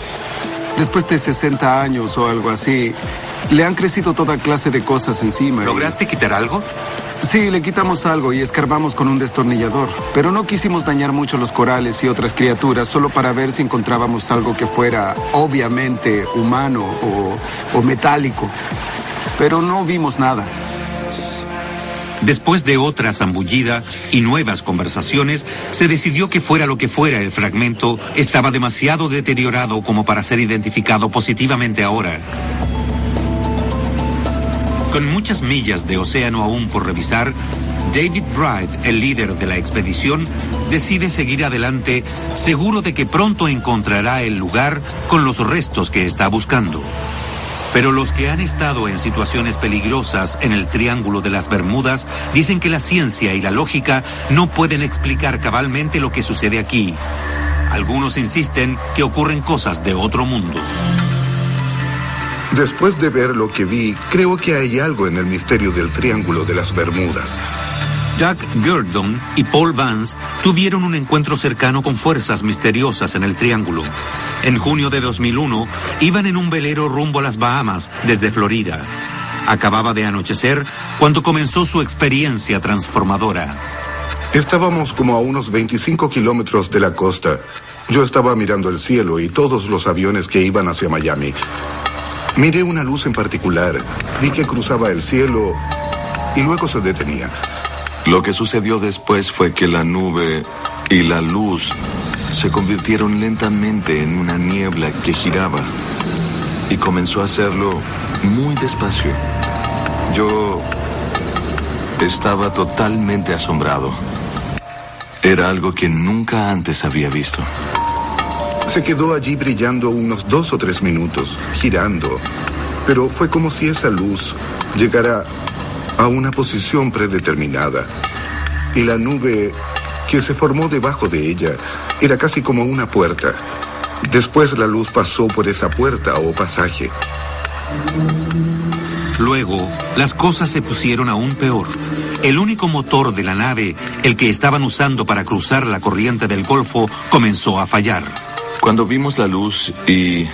después de 60 años o algo así, le han crecido toda clase de cosas encima. ¿Lograste quitar algo? Sí, le quitamos algo y escarbamos con un destornillador, pero no quisimos dañar mucho los corales y otras criaturas solo para ver si encontrábamos algo que fuera obviamente humano o, o metálico. Pero no vimos nada. Después de otra zambullida y nuevas conversaciones, se decidió que fuera lo que fuera el fragmento, estaba demasiado deteriorado como para ser identificado positivamente ahora. Con muchas millas de océano aún por revisar, David Bright, el líder de la expedición, decide seguir adelante, seguro de que pronto encontrará el lugar con los restos que está buscando. Pero los que han estado en situaciones peligrosas en el Triángulo de las Bermudas dicen que la ciencia y la lógica no pueden explicar cabalmente lo que sucede aquí. Algunos insisten que ocurren cosas de otro mundo. Después de ver lo que vi, creo que hay algo en el misterio del Triángulo de las Bermudas. Jack Gurdon y Paul Vance tuvieron un encuentro cercano con fuerzas misteriosas en el Triángulo. En junio de 2001, iban en un velero rumbo a las Bahamas desde Florida. Acababa de anochecer cuando comenzó su experiencia transformadora. Estábamos como a unos 25 kilómetros de la costa. Yo estaba mirando el cielo y todos los aviones que iban hacia Miami. Miré una luz en particular, vi que cruzaba el cielo y luego se detenía. Lo que sucedió después fue que la nube y la luz se convirtieron lentamente en una niebla que giraba y comenzó a hacerlo muy despacio. Yo estaba totalmente asombrado. Era algo que nunca antes había visto. Se quedó allí brillando unos dos o tres minutos, girando. Pero fue como si esa luz llegara a una posición predeterminada. Y la nube que se formó debajo de ella era casi como una puerta. Después la luz pasó por esa puerta o pasaje. Luego, las cosas se pusieron aún peor. El único motor de la nave, el que estaban usando para cruzar la corriente del Golfo, comenzó a fallar. Cuando vimos la luz y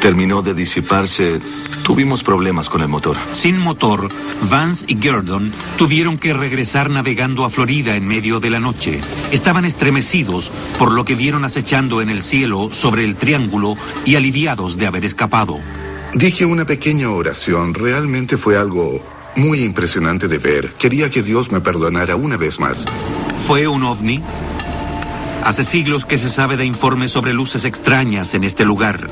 terminó de disiparse, tuvimos problemas con el motor. Sin motor, Vance y Gurdon tuvieron que regresar navegando a Florida en medio de la noche. Estaban estremecidos por lo que vieron acechando en el cielo sobre el triángulo y aliviados de haber escapado. Dije una pequeña oración. Realmente fue algo muy impresionante de ver. Quería que Dios me perdonara una vez más. ¿Fue un ovni? Hace siglos que se sabe de informes sobre luces extrañas en este lugar.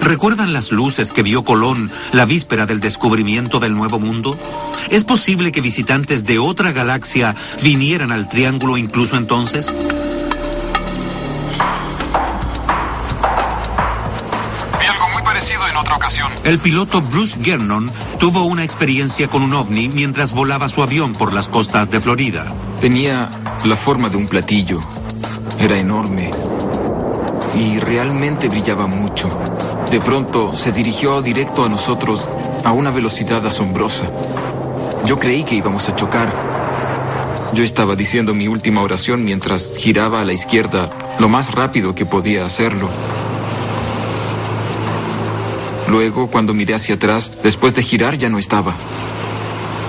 ¿Recuerdan las luces que vio Colón la víspera del descubrimiento del Nuevo Mundo? ¿Es posible que visitantes de otra galaxia vinieran al Triángulo incluso entonces? Vi algo muy parecido en otra ocasión. El piloto Bruce Gernon tuvo una experiencia con un ovni mientras volaba su avión por las costas de Florida. Tenía la forma de un platillo. Era enorme. Y realmente brillaba mucho. De pronto se dirigió directo a nosotros a una velocidad asombrosa. Yo creí que íbamos a chocar. Yo estaba diciendo mi última oración mientras giraba a la izquierda lo más rápido que podía hacerlo. Luego, cuando miré hacia atrás, después de girar ya no estaba.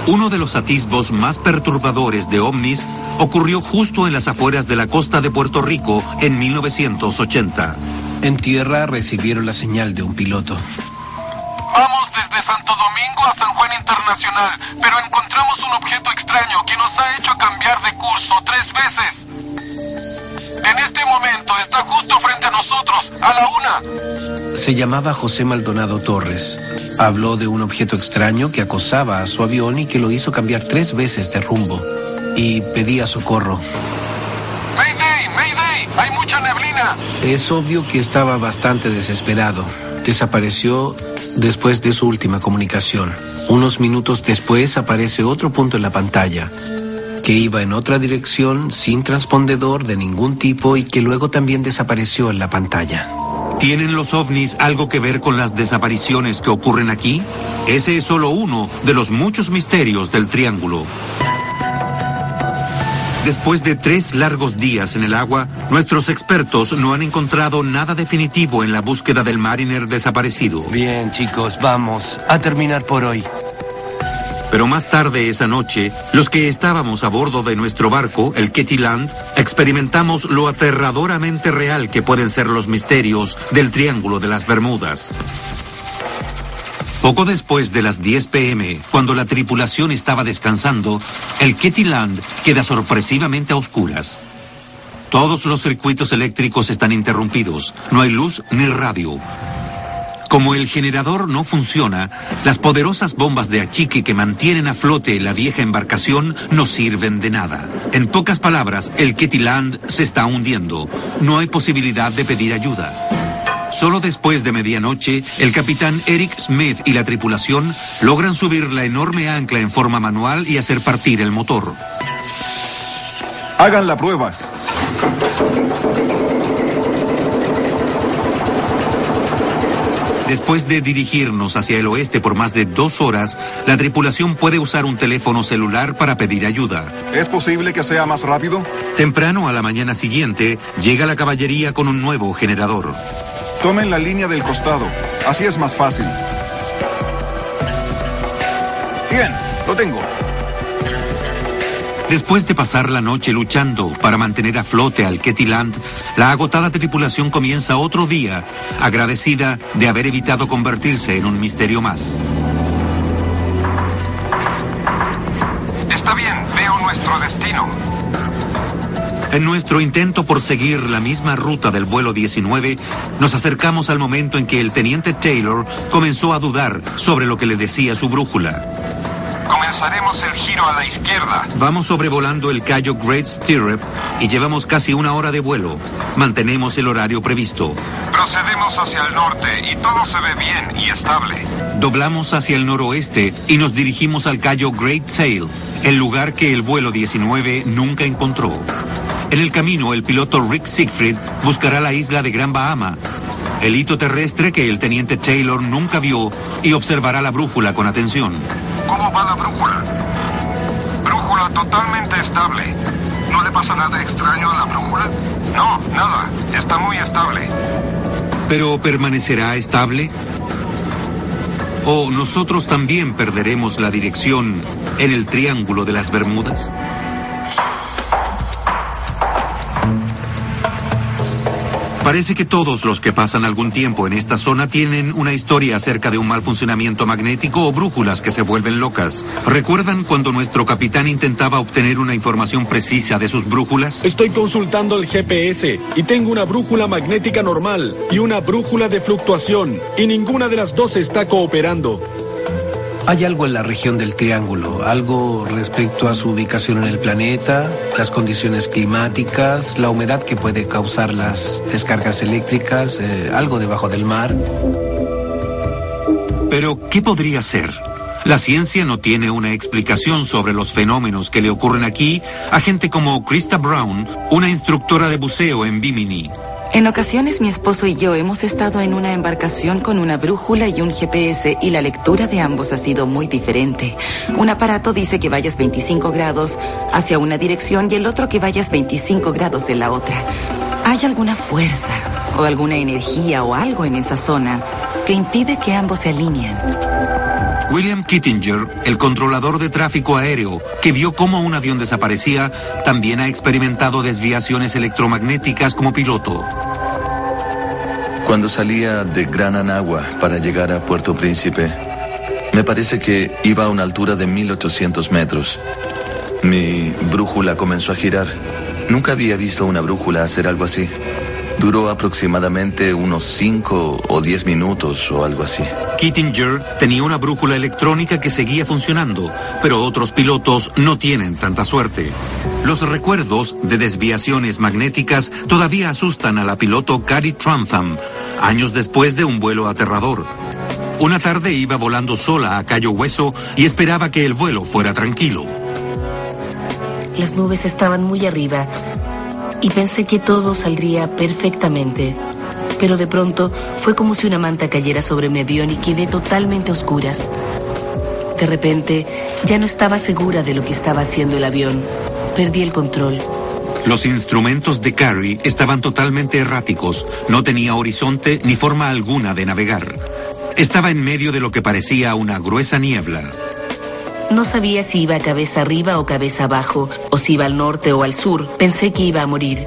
Uno de los atisbos más perturbadores de ovnis ocurrió justo en las afueras de la costa de Puerto Rico en 1980. En tierra recibieron la señal de un piloto. Vamos desde Santo Domingo a San Juan Internacional, pero encontramos un objeto extraño que nos ha hecho cambiar de curso tres veces. En este momento está justo frente a nosotros, a ¡A la una! Se llamaba José Maldonado Torres. Habló de un objeto extraño que acosaba a su avión y que lo hizo cambiar tres veces de rumbo. Y pedía socorro. ¡Mayday! ¡Mayday! ¡Hay mucha neblina! Es obvio que estaba bastante desesperado. Desapareció después de su última comunicación. Unos minutos después aparece otro punto en la pantalla, que iba en otra dirección sin transpondedor de ningún tipo y que luego también desapareció en la pantalla. ¿Tienen los ovnis algo que ver con las desapariciones que ocurren aquí? Ese es solo uno de los muchos misterios del Triángulo. Después de tres largos días en el agua, nuestros expertos no han encontrado nada definitivo en la búsqueda del mariner desaparecido. Bien, chicos, vamos a terminar por hoy. Pero más tarde esa noche, los que estábamos a bordo de nuestro barco, el Ketty Land, experimentamos lo aterradoramente real que pueden ser los misterios del Triángulo de las Bermudas. Poco después de las 10 pm, cuando la tripulación estaba descansando, el Ketty Land queda sorpresivamente a oscuras. Todos los circuitos eléctricos están interrumpidos, no hay luz ni radio. Como el generador no funciona, las poderosas bombas de achique que mantienen a flote la vieja embarcación no sirven de nada. En pocas palabras, el Ketty Land se está hundiendo. No hay posibilidad de pedir ayuda. Solo después de medianoche, el capitán Eric Smith y la tripulación logran subir la enorme ancla en forma manual y hacer partir el motor. Hagan la prueba. Después de dirigirnos hacia el oeste por más de dos horas, la tripulación puede usar un teléfono celular para pedir ayuda. ¿Es posible que sea más rápido? Temprano a la mañana siguiente, llega la caballería con un nuevo generador. Tomen la línea del costado. Así es más fácil. Bien, lo tengo. Después de pasar la noche luchando para mantener a flote al Ketty Land, la agotada tripulación comienza otro día, agradecida de haber evitado convertirse en un misterio más. Está bien, veo nuestro destino. En nuestro intento por seguir la misma ruta del vuelo 19, nos acercamos al momento en que el teniente Taylor comenzó a dudar sobre lo que le decía su brújula. Comenzaremos el giro a la izquierda. Vamos sobrevolando el callo Great Stirrup y llevamos casi una hora de vuelo. Mantenemos el horario previsto. Procedemos hacia el norte y todo se ve bien y estable. Doblamos hacia el noroeste y nos dirigimos al callo Great Sail, el lugar que el vuelo 19 nunca encontró. En el camino, el piloto Rick Siegfried buscará la isla de Gran Bahama, el hito terrestre que el teniente Taylor nunca vio y observará la brújula con atención. ¿Cómo va la brújula? Brújula totalmente estable. ¿No le pasa nada extraño a la brújula? No, nada. Está muy estable. ¿Pero permanecerá estable? ¿O nosotros también perderemos la dirección en el Triángulo de las Bermudas? Parece que todos los que pasan algún tiempo en esta zona tienen una historia acerca de un mal funcionamiento magnético o brújulas que se vuelven locas. ¿Recuerdan cuando nuestro capitán intentaba obtener una información precisa de sus brújulas? Estoy consultando el GPS y tengo una brújula magnética normal y una brújula de fluctuación y ninguna de las dos está cooperando. Hay algo en la región del Triángulo, algo respecto a su ubicación en el planeta, las condiciones climáticas, la humedad que puede causar las descargas eléctricas, eh, algo debajo del mar. Pero, ¿qué podría ser? La ciencia no tiene una explicación sobre los fenómenos que le ocurren aquí a gente como Krista Brown, una instructora de buceo en Bimini. En ocasiones mi esposo y yo hemos estado en una embarcación con una brújula y un GPS y la lectura de ambos ha sido muy diferente. Un aparato dice que vayas 25 grados hacia una dirección y el otro que vayas 25 grados en la otra. ¿Hay alguna fuerza o alguna energía o algo en esa zona que impide que ambos se alineen? William Kittinger, el controlador de tráfico aéreo, que vio cómo un avión desaparecía, también ha experimentado desviaciones electromagnéticas como piloto. Cuando salía de Gran Anagua para llegar a Puerto Príncipe, me parece que iba a una altura de 1800 metros. Mi brújula comenzó a girar. Nunca había visto una brújula hacer algo así. Duró aproximadamente unos 5 o 10 minutos o algo así. Kittinger tenía una brújula electrónica que seguía funcionando, pero otros pilotos no tienen tanta suerte. Los recuerdos de desviaciones magnéticas todavía asustan a la piloto Carrie Trantham, años después de un vuelo aterrador. Una tarde iba volando sola a Cayo Hueso y esperaba que el vuelo fuera tranquilo. Las nubes estaban muy arriba y pensé que todo saldría perfectamente. Pero de pronto fue como si una manta cayera sobre mi avión y quedé totalmente a oscuras. De repente ya no estaba segura de lo que estaba haciendo el avión. Perdí el control. Los instrumentos de Carrie estaban totalmente erráticos. No tenía horizonte ni forma alguna de navegar. Estaba en medio de lo que parecía una gruesa niebla. No sabía si iba cabeza arriba o cabeza abajo, o si iba al norte o al sur. Pensé que iba a morir.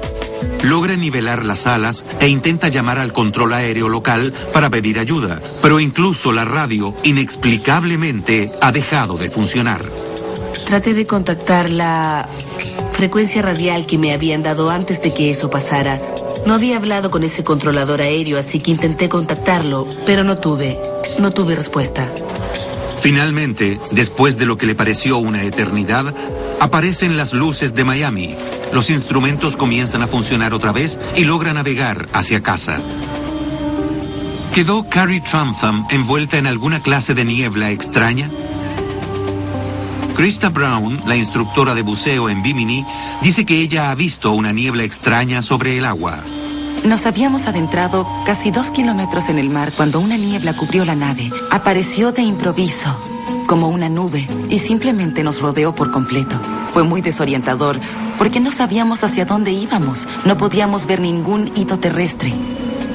Logra nivelar las alas e intenta llamar al control aéreo local para pedir ayuda, pero incluso la radio inexplicablemente ha dejado de funcionar. Traté de contactar la frecuencia radial que me habían dado antes de que eso pasara. No había hablado con ese controlador aéreo, así que intenté contactarlo, pero no tuve, no tuve respuesta. Finalmente, después de lo que le pareció una eternidad, aparecen las luces de Miami. Los instrumentos comienzan a funcionar otra vez y logra navegar hacia casa. ¿Quedó Carrie Trantham envuelta en alguna clase de niebla extraña? Krista Brown, la instructora de buceo en Bimini, dice que ella ha visto una niebla extraña sobre el agua. Nos habíamos adentrado casi dos kilómetros en el mar cuando una niebla cubrió la nave. Apareció de improviso, como una nube, y simplemente nos rodeó por completo. Fue muy desorientador, porque no sabíamos hacia dónde íbamos. No podíamos ver ningún hito terrestre.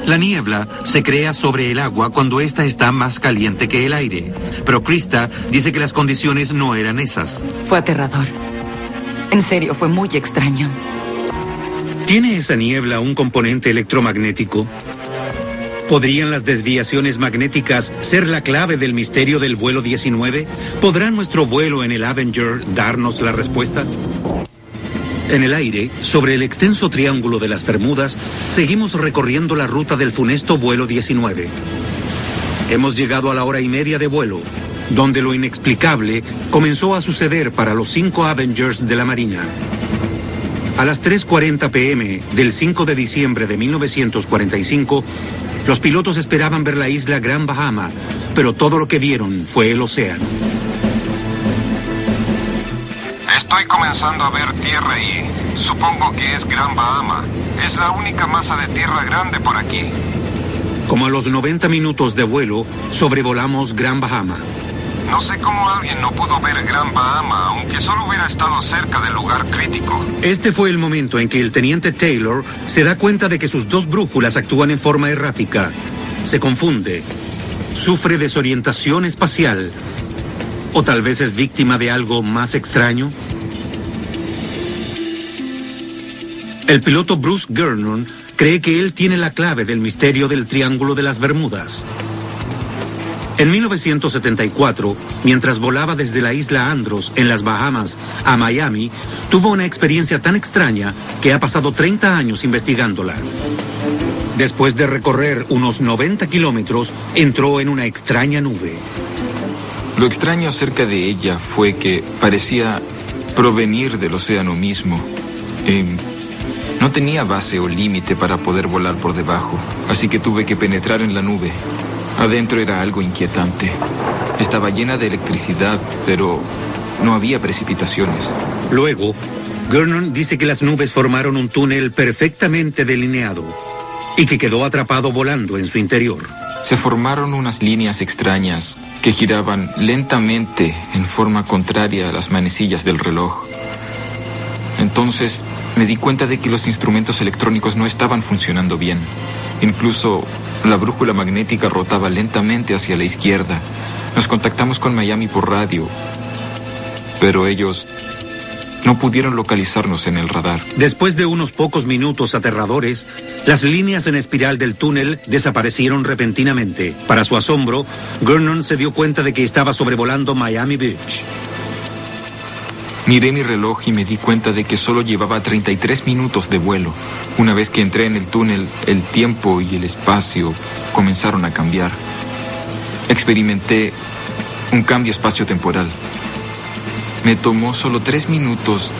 La niebla se crea sobre el agua cuando ésta está más caliente que el aire. Pero Krista dice que las condiciones no eran esas. Fue aterrador. En serio, fue muy extraño. ¿Tiene esa niebla un componente electromagnético? ¿Podrían las desviaciones magnéticas ser la clave del misterio del vuelo 19? ¿Podrá nuestro vuelo en el Avenger darnos la respuesta? En el aire, sobre el extenso triángulo de las Bermudas, seguimos recorriendo la ruta del funesto vuelo 19. Hemos llegado a la hora y media de vuelo, donde lo inexplicable comenzó a suceder para los cinco Avengers de la Marina. A las 3.40 pm del 5 de diciembre de 1945, los pilotos esperaban ver la isla Gran Bahama, pero todo lo que vieron fue el océano. Estoy comenzando a ver tierra y supongo que es Gran Bahama. Es la única masa de tierra grande por aquí. Como a los 90 minutos de vuelo, sobrevolamos Gran Bahama. No sé cómo alguien no pudo ver Gran Bahama, aunque solo hubiera estado cerca del lugar crítico. Este fue el momento en que el teniente Taylor se da cuenta de que sus dos brújulas actúan en forma errática. Se confunde. Sufre desorientación espacial. ¿O tal vez es víctima de algo más extraño? El piloto Bruce Gernon cree que él tiene la clave del misterio del Triángulo de las Bermudas. En 1974, mientras volaba desde la isla Andros, en las Bahamas, a Miami, tuvo una experiencia tan extraña que ha pasado 30 años investigándola. Después de recorrer unos 90 kilómetros, entró en una extraña nube. Lo extraño acerca de ella fue que parecía provenir del océano mismo. Eh, no tenía base o límite para poder volar por debajo, así que tuve que penetrar en la nube. Adentro era algo inquietante. Estaba llena de electricidad, pero no había precipitaciones. Luego, Gernon dice que las nubes formaron un túnel perfectamente delineado y que quedó atrapado volando en su interior. Se formaron unas líneas extrañas que giraban lentamente en forma contraria a las manecillas del reloj. Entonces me di cuenta de que los instrumentos electrónicos no estaban funcionando bien. Incluso la brújula magnética rotaba lentamente hacia la izquierda. Nos contactamos con Miami por radio, pero ellos no pudieron localizarnos en el radar. Después de unos pocos minutos aterradores, las líneas en espiral del túnel desaparecieron repentinamente. Para su asombro, Gernon se dio cuenta de que estaba sobrevolando Miami Beach. Miré mi reloj y me di cuenta de que solo llevaba 33 minutos de vuelo. Una vez que entré en el túnel, el tiempo y el espacio comenzaron a cambiar. Experimenté un cambio espacio-temporal. Me tomó solo tres minutos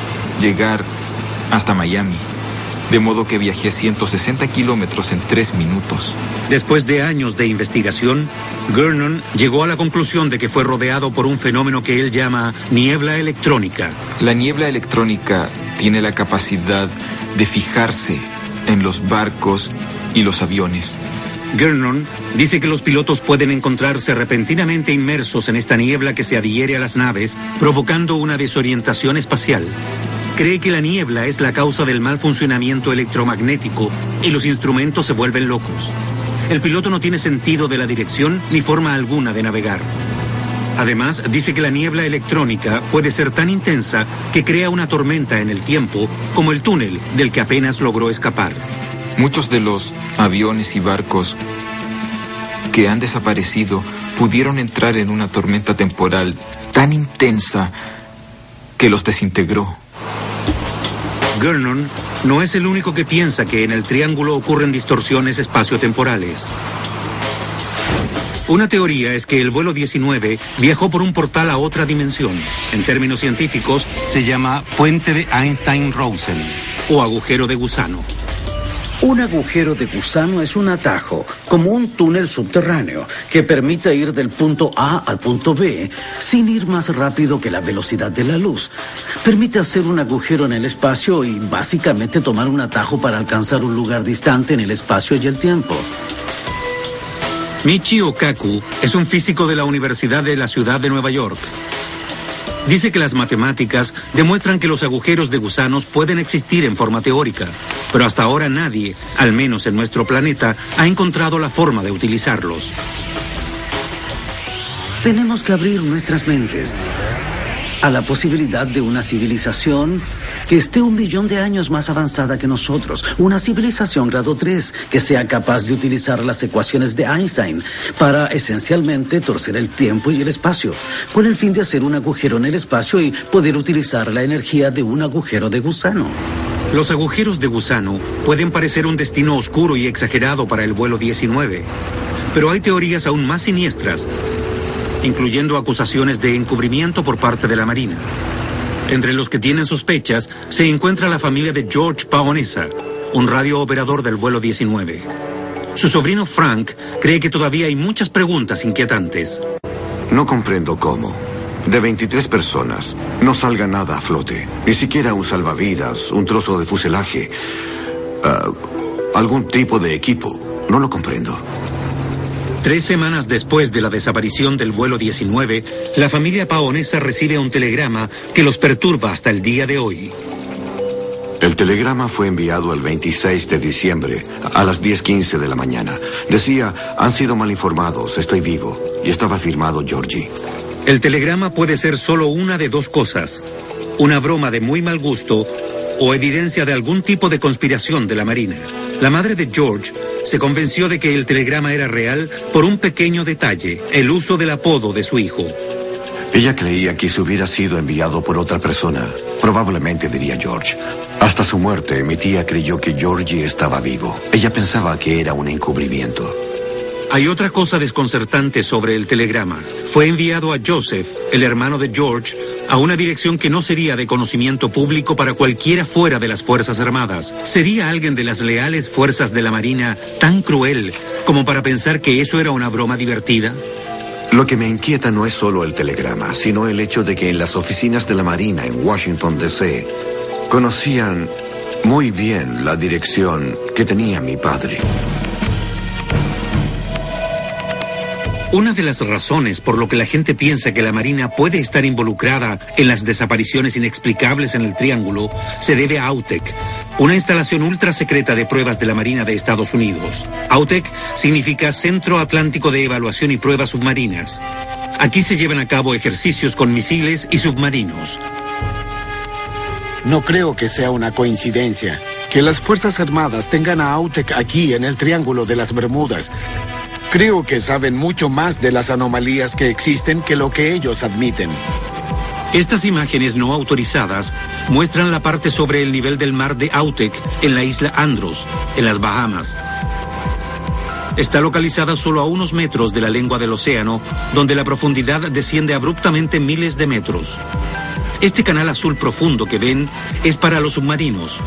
llegar hasta Miami, de modo que viajé 160 kilómetros en tres minutos. Después de años de investigación, Gernon llegó a la conclusión de que fue rodeado por un fenómeno que él llama niebla electrónica. La niebla electrónica tiene la capacidad de fijarse en los barcos y los aviones. Gernon dice que los pilotos pueden encontrarse repentinamente inmersos en esta niebla que se adhiere a las naves, provocando una desorientación espacial. Cree que la niebla es la causa del mal funcionamiento electromagnético y los instrumentos se vuelven locos. El piloto no tiene sentido de la dirección ni forma alguna de navegar. Además, dice que la niebla electrónica puede ser tan intensa que crea una tormenta en el tiempo, como el túnel del que apenas logró escapar. Muchos de los aviones y barcos que han desaparecido pudieron entrar en una tormenta temporal tan intensa que los desintegró. Gernon no es el único que piensa que en el triángulo ocurren distorsiones espaciotemporales. Una teoría es que el vuelo 19 viajó por un portal a otra dimensión. En términos científicos, se llama puente de Einstein-Rosen o agujero de gusano. Un agujero de gusano es un atajo, como un túnel subterráneo, que permite ir del punto A al punto B sin ir más rápido que la velocidad de la luz. Permite hacer un agujero en el espacio y básicamente tomar un atajo para alcanzar un lugar distante en el espacio y el tiempo. Michi Okaku es un físico de la Universidad de la Ciudad de Nueva York. Dice que las matemáticas demuestran que los agujeros de gusanos pueden existir en forma teórica, pero hasta ahora nadie, al menos en nuestro planeta, ha encontrado la forma de utilizarlos. Tenemos que abrir nuestras mentes a la posibilidad de una civilización que esté un millón de años más avanzada que nosotros. Una civilización grado 3 que sea capaz de utilizar las ecuaciones de Einstein para esencialmente torcer el tiempo y el espacio, con el fin de hacer un agujero en el espacio y poder utilizar la energía de un agujero de gusano. Los agujeros de gusano pueden parecer un destino oscuro y exagerado para el vuelo 19, pero hay teorías aún más siniestras incluyendo acusaciones de encubrimiento por parte de la Marina. Entre los que tienen sospechas se encuentra la familia de George Paonesa, un radiooperador del vuelo 19. Su sobrino Frank cree que todavía hay muchas preguntas inquietantes. No comprendo cómo. De 23 personas, no salga nada a flote. Ni siquiera un salvavidas, un trozo de fuselaje, ah, algún tipo de equipo. No lo comprendo. Tres semanas después de la desaparición del vuelo 19, la familia paonesa recibe un telegrama que los perturba hasta el día de hoy. El telegrama fue enviado el 26 de diciembre a las 10.15 de la mañana. Decía, han sido mal informados, estoy vivo. Y estaba firmado Georgie. El telegrama puede ser solo una de dos cosas. Una broma de muy mal gusto o evidencia de algún tipo de conspiración de la Marina. La madre de George se convenció de que el telegrama era real por un pequeño detalle, el uso del apodo de su hijo. Ella creía que si hubiera sido enviado por otra persona, probablemente diría George. Hasta su muerte, mi tía creyó que Georgie estaba vivo. Ella pensaba que era un encubrimiento. Hay otra cosa desconcertante sobre el telegrama. Fue enviado a Joseph, el hermano de George, a una dirección que no sería de conocimiento público para cualquiera fuera de las Fuerzas Armadas. ¿Sería alguien de las leales fuerzas de la Marina tan cruel como para pensar que eso era una broma divertida? Lo que me inquieta no es solo el telegrama, sino el hecho de que en las oficinas de la Marina en Washington, D.C., conocían muy bien la dirección que tenía mi padre. Una de las razones por lo que la gente piensa que la Marina puede estar involucrada en las desapariciones inexplicables en el Triángulo se debe a AUTEC, una instalación ultra secreta de pruebas de la Marina de Estados Unidos. AUTEC significa Centro Atlántico de Evaluación y Pruebas Submarinas. Aquí se llevan a cabo ejercicios con misiles y submarinos. No creo que sea una coincidencia que las Fuerzas Armadas tengan a AUTEC aquí en el Triángulo de las Bermudas. Creo que saben mucho más de las anomalías que existen que lo que ellos admiten. Estas imágenes no autorizadas muestran la parte sobre el nivel del mar de Autec en la isla Andros, en las Bahamas. Está localizada solo a unos metros de la lengua del océano, donde la profundidad desciende abruptamente miles de metros. Este canal azul profundo que ven es para los submarinos.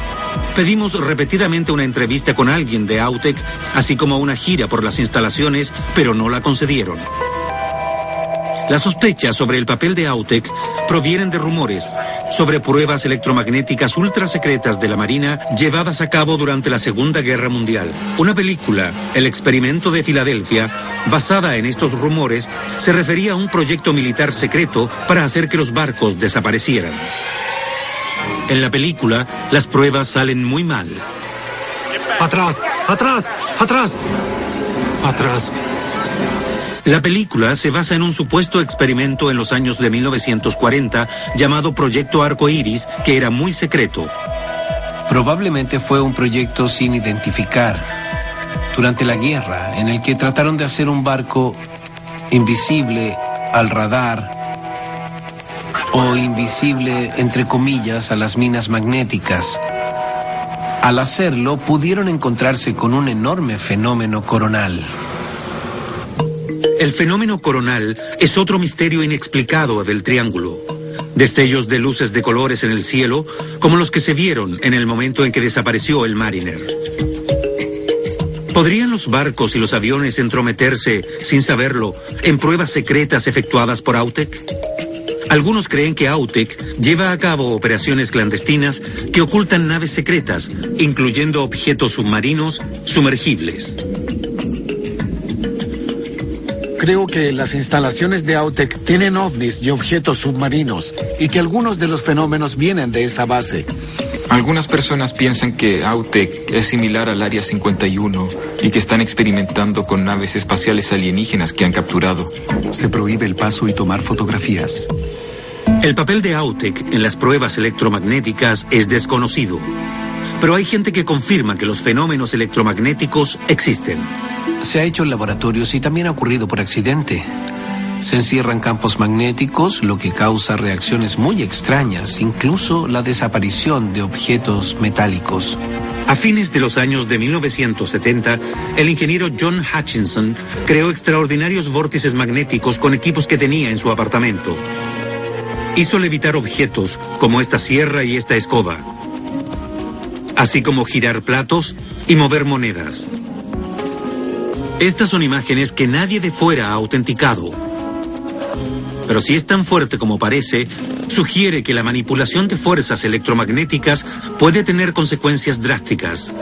Pedimos repetidamente una entrevista con alguien de Autec, así como una gira por las instalaciones, pero no la concedieron. Las sospechas sobre el papel de Autec provienen de rumores sobre pruebas electromagnéticas ultra secretas de la Marina llevadas a cabo durante la Segunda Guerra Mundial. Una película, El experimento de Filadelfia, basada en estos rumores, se refería a un proyecto militar secreto para hacer que los barcos desaparecieran. En la película, las pruebas salen muy mal. Atrás, atrás, atrás, atrás. La película se basa en un supuesto experimento en los años de 1940 llamado Proyecto Arco Iris, que era muy secreto. Probablemente fue un proyecto sin identificar durante la guerra, en el que trataron de hacer un barco invisible al radar o invisible, entre comillas, a las minas magnéticas. Al hacerlo, pudieron encontrarse con un enorme fenómeno coronal. El fenómeno coronal es otro misterio inexplicado del triángulo. Destellos de luces de colores en el cielo, como los que se vieron en el momento en que desapareció el Mariner. ¿Podrían los barcos y los aviones entrometerse, sin saberlo, en pruebas secretas efectuadas por Autec? Algunos creen que Autec lleva a cabo operaciones clandestinas que ocultan naves secretas, incluyendo objetos submarinos sumergibles. Creo que las instalaciones de Autec tienen ovnis y objetos submarinos y que algunos de los fenómenos vienen de esa base. Algunas personas piensan que Autec es similar al Área 51 y que están experimentando con naves espaciales alienígenas que han capturado. Se prohíbe el paso y tomar fotografías. El papel de Autec en las pruebas electromagnéticas es desconocido, pero hay gente que confirma que los fenómenos electromagnéticos existen. Se ha hecho en laboratorios y también ha ocurrido por accidente. Se encierran campos magnéticos, lo que causa reacciones muy extrañas, incluso la desaparición de objetos metálicos. A fines de los años de 1970, el ingeniero John Hutchinson creó extraordinarios vórtices magnéticos con equipos que tenía en su apartamento. Hizo levitar objetos como esta sierra y esta escoba, así como girar platos y mover monedas. Estas son imágenes que nadie de fuera ha autenticado. Pero si es tan fuerte como parece, sugiere que la manipulación de fuerzas electromagnéticas puede tener consecuencias drásticas.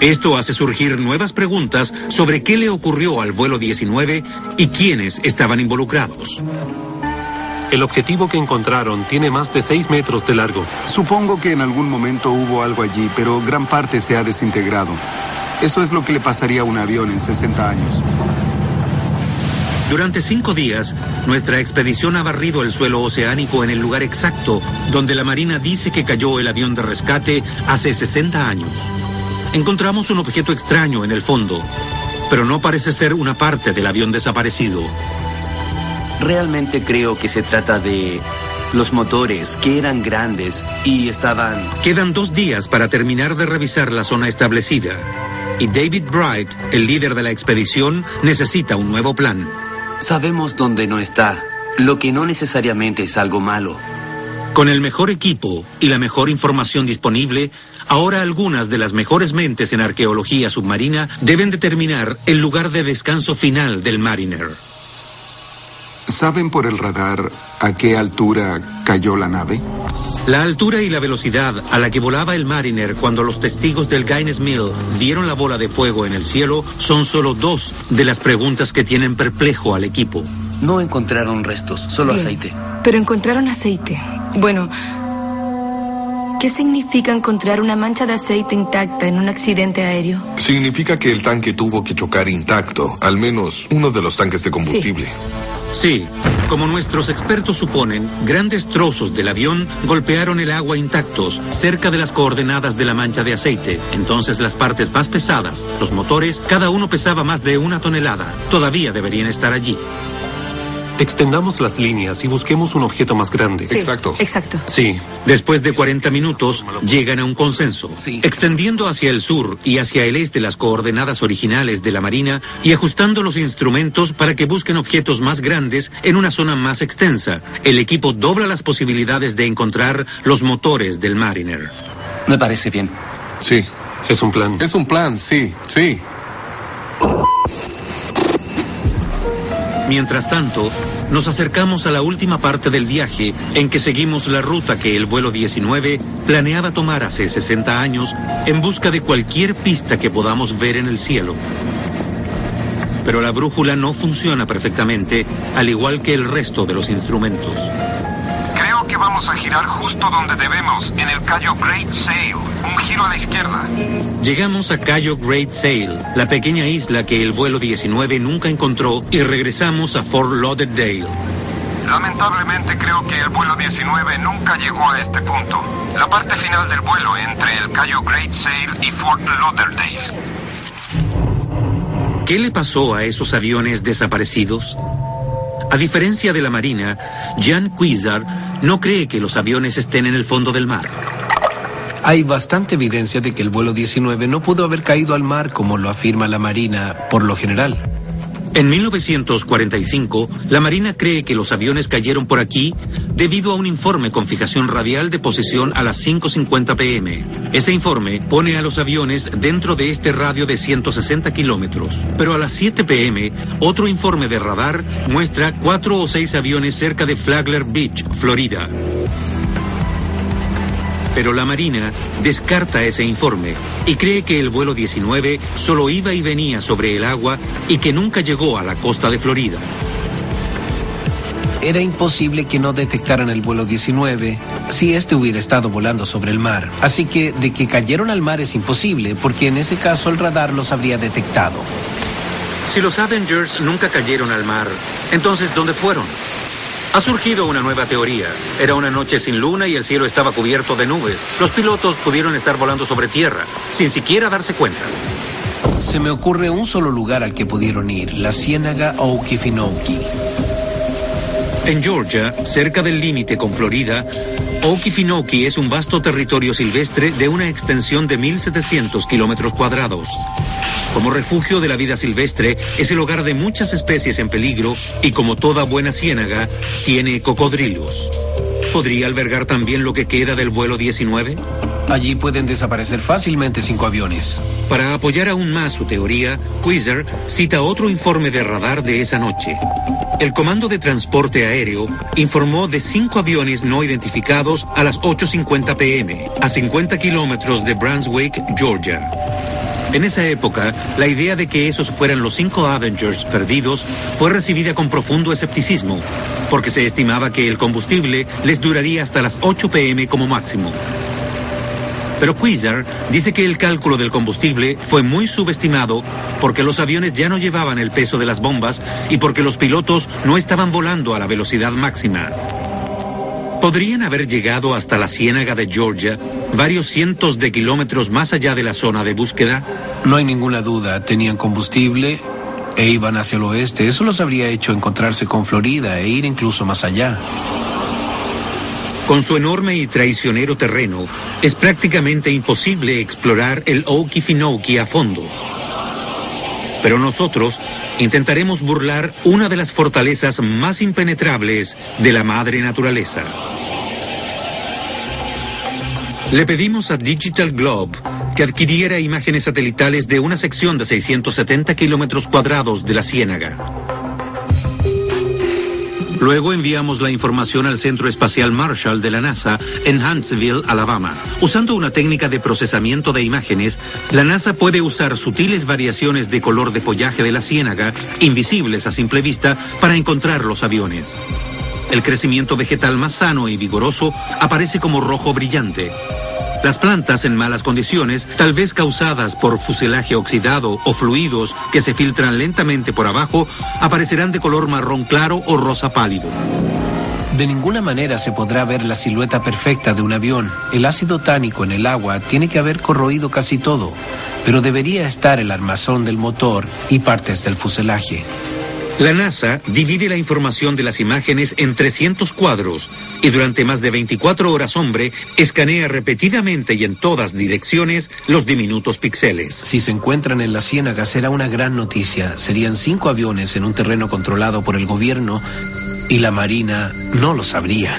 Esto hace surgir nuevas preguntas sobre qué le ocurrió al vuelo 19 y quiénes estaban involucrados. El objetivo que encontraron tiene más de 6 metros de largo. Supongo que en algún momento hubo algo allí, pero gran parte se ha desintegrado. Eso es lo que le pasaría a un avión en 60 años. Durante cinco días, nuestra expedición ha barrido el suelo oceánico en el lugar exacto donde la Marina dice que cayó el avión de rescate hace 60 años. Encontramos un objeto extraño en el fondo, pero no parece ser una parte del avión desaparecido. Realmente creo que se trata de los motores, que eran grandes y estaban... Quedan dos días para terminar de revisar la zona establecida. Y David Bright, el líder de la expedición, necesita un nuevo plan. Sabemos dónde no está, lo que no necesariamente es algo malo. Con el mejor equipo y la mejor información disponible, ahora algunas de las mejores mentes en arqueología submarina deben determinar el lugar de descanso final del Mariner. ¿Saben por el radar a qué altura cayó la nave? La altura y la velocidad a la que volaba el Mariner cuando los testigos del Gaines Mill vieron la bola de fuego en el cielo son solo dos de las preguntas que tienen perplejo al equipo. No encontraron restos, solo Bien, aceite. Pero encontraron aceite. Bueno, ¿qué significa encontrar una mancha de aceite intacta en un accidente aéreo? Significa que el tanque tuvo que chocar intacto, al menos uno de los tanques de combustible. Sí, como nuestros expertos suponen, grandes trozos del avión golpearon el agua intactos cerca de las coordenadas de la mancha de aceite. Entonces las partes más pesadas, los motores, cada uno pesaba más de una tonelada. Todavía deberían estar allí. Extendamos las líneas y busquemos un objeto más grande. Sí, Exacto. Sí. Después de 40 minutos, llegan a un consenso, extendiendo hacia el sur y hacia el este las coordenadas originales de la Marina y ajustando los instrumentos para que busquen objetos más grandes en una zona más extensa. El equipo dobla las posibilidades de encontrar los motores del Mariner. Me parece bien. Sí. Es un plan. Es un plan, sí, sí. Mientras tanto, nos acercamos a la última parte del viaje en que seguimos la ruta que el vuelo 19 planeaba tomar hace 60 años en busca de cualquier pista que podamos ver en el cielo. Pero la brújula no funciona perfectamente, al igual que el resto de los instrumentos. Vamos a girar justo donde debemos, en el callo Great Sail. Un giro a la izquierda. Llegamos a Cayo Great Sail, la pequeña isla que el vuelo 19 nunca encontró, y regresamos a Fort Lauderdale. Lamentablemente creo que el vuelo 19 nunca llegó a este punto. La parte final del vuelo entre el callo Great Sail y Fort Lauderdale. ¿Qué le pasó a esos aviones desaparecidos? A diferencia de la Marina, Jan Cuizar no cree que los aviones estén en el fondo del mar. Hay bastante evidencia de que el vuelo 19 no pudo haber caído al mar como lo afirma la Marina por lo general. En 1945, la Marina cree que los aviones cayeron por aquí debido a un informe con fijación radial de posición a las 5.50 pm. Ese informe pone a los aviones dentro de este radio de 160 kilómetros. Pero a las 7 pm, otro informe de radar muestra cuatro o seis aviones cerca de Flagler Beach, Florida. Pero la Marina descarta ese informe y cree que el vuelo 19 solo iba y venía sobre el agua y que nunca llegó a la costa de Florida. Era imposible que no detectaran el vuelo 19 si este hubiera estado volando sobre el mar. Así que de que cayeron al mar es imposible, porque en ese caso el radar los habría detectado. Si los Avengers nunca cayeron al mar, entonces ¿dónde fueron? Ha surgido una nueva teoría. Era una noche sin luna y el cielo estaba cubierto de nubes. Los pilotos pudieron estar volando sobre tierra, sin siquiera darse cuenta. Se me ocurre un solo lugar al que pudieron ir, la ciénaga Okefenokee. En Georgia, cerca del límite con Florida, Okefenokee es un vasto territorio silvestre de una extensión de 1.700 kilómetros cuadrados. Como refugio de la vida silvestre, es el hogar de muchas especies en peligro y como toda buena ciénaga, tiene cocodrilos. ¿Podría albergar también lo que queda del vuelo 19? Allí pueden desaparecer fácilmente cinco aviones. Para apoyar aún más su teoría, Quizer cita otro informe de radar de esa noche. El Comando de Transporte Aéreo informó de cinco aviones no identificados a las 8.50 pm, a 50 kilómetros de Brunswick, Georgia. En esa época, la idea de que esos fueran los cinco Avengers perdidos fue recibida con profundo escepticismo, porque se estimaba que el combustible les duraría hasta las 8 pm como máximo. Pero Quizar dice que el cálculo del combustible fue muy subestimado porque los aviones ya no llevaban el peso de las bombas y porque los pilotos no estaban volando a la velocidad máxima. ¿Podrían haber llegado hasta la ciénaga de Georgia, varios cientos de kilómetros más allá de la zona de búsqueda? No hay ninguna duda, tenían combustible e iban hacia el oeste. Eso los habría hecho encontrarse con Florida e ir incluso más allá. Con su enorme y traicionero terreno, es prácticamente imposible explorar el Okefenokee a fondo. Pero nosotros intentaremos burlar una de las fortalezas más impenetrables de la madre naturaleza. Le pedimos a Digital Globe que adquiriera imágenes satelitales de una sección de 670 kilómetros cuadrados de la Ciénaga. Luego enviamos la información al Centro Espacial Marshall de la NASA en Huntsville, Alabama. Usando una técnica de procesamiento de imágenes, la NASA puede usar sutiles variaciones de color de follaje de la ciénaga, invisibles a simple vista, para encontrar los aviones. El crecimiento vegetal más sano y vigoroso aparece como rojo brillante. Las plantas en malas condiciones, tal vez causadas por fuselaje oxidado o fluidos que se filtran lentamente por abajo, aparecerán de color marrón claro o rosa pálido. De ninguna manera se podrá ver la silueta perfecta de un avión. El ácido tánico en el agua tiene que haber corroído casi todo, pero debería estar el armazón del motor y partes del fuselaje. La NASA divide la información de las imágenes en 300 cuadros y durante más de 24 horas hombre escanea repetidamente y en todas direcciones los diminutos píxeles. Si se encuentran en la ciénaga será una gran noticia. Serían cinco aviones en un terreno controlado por el gobierno y la Marina no lo sabría.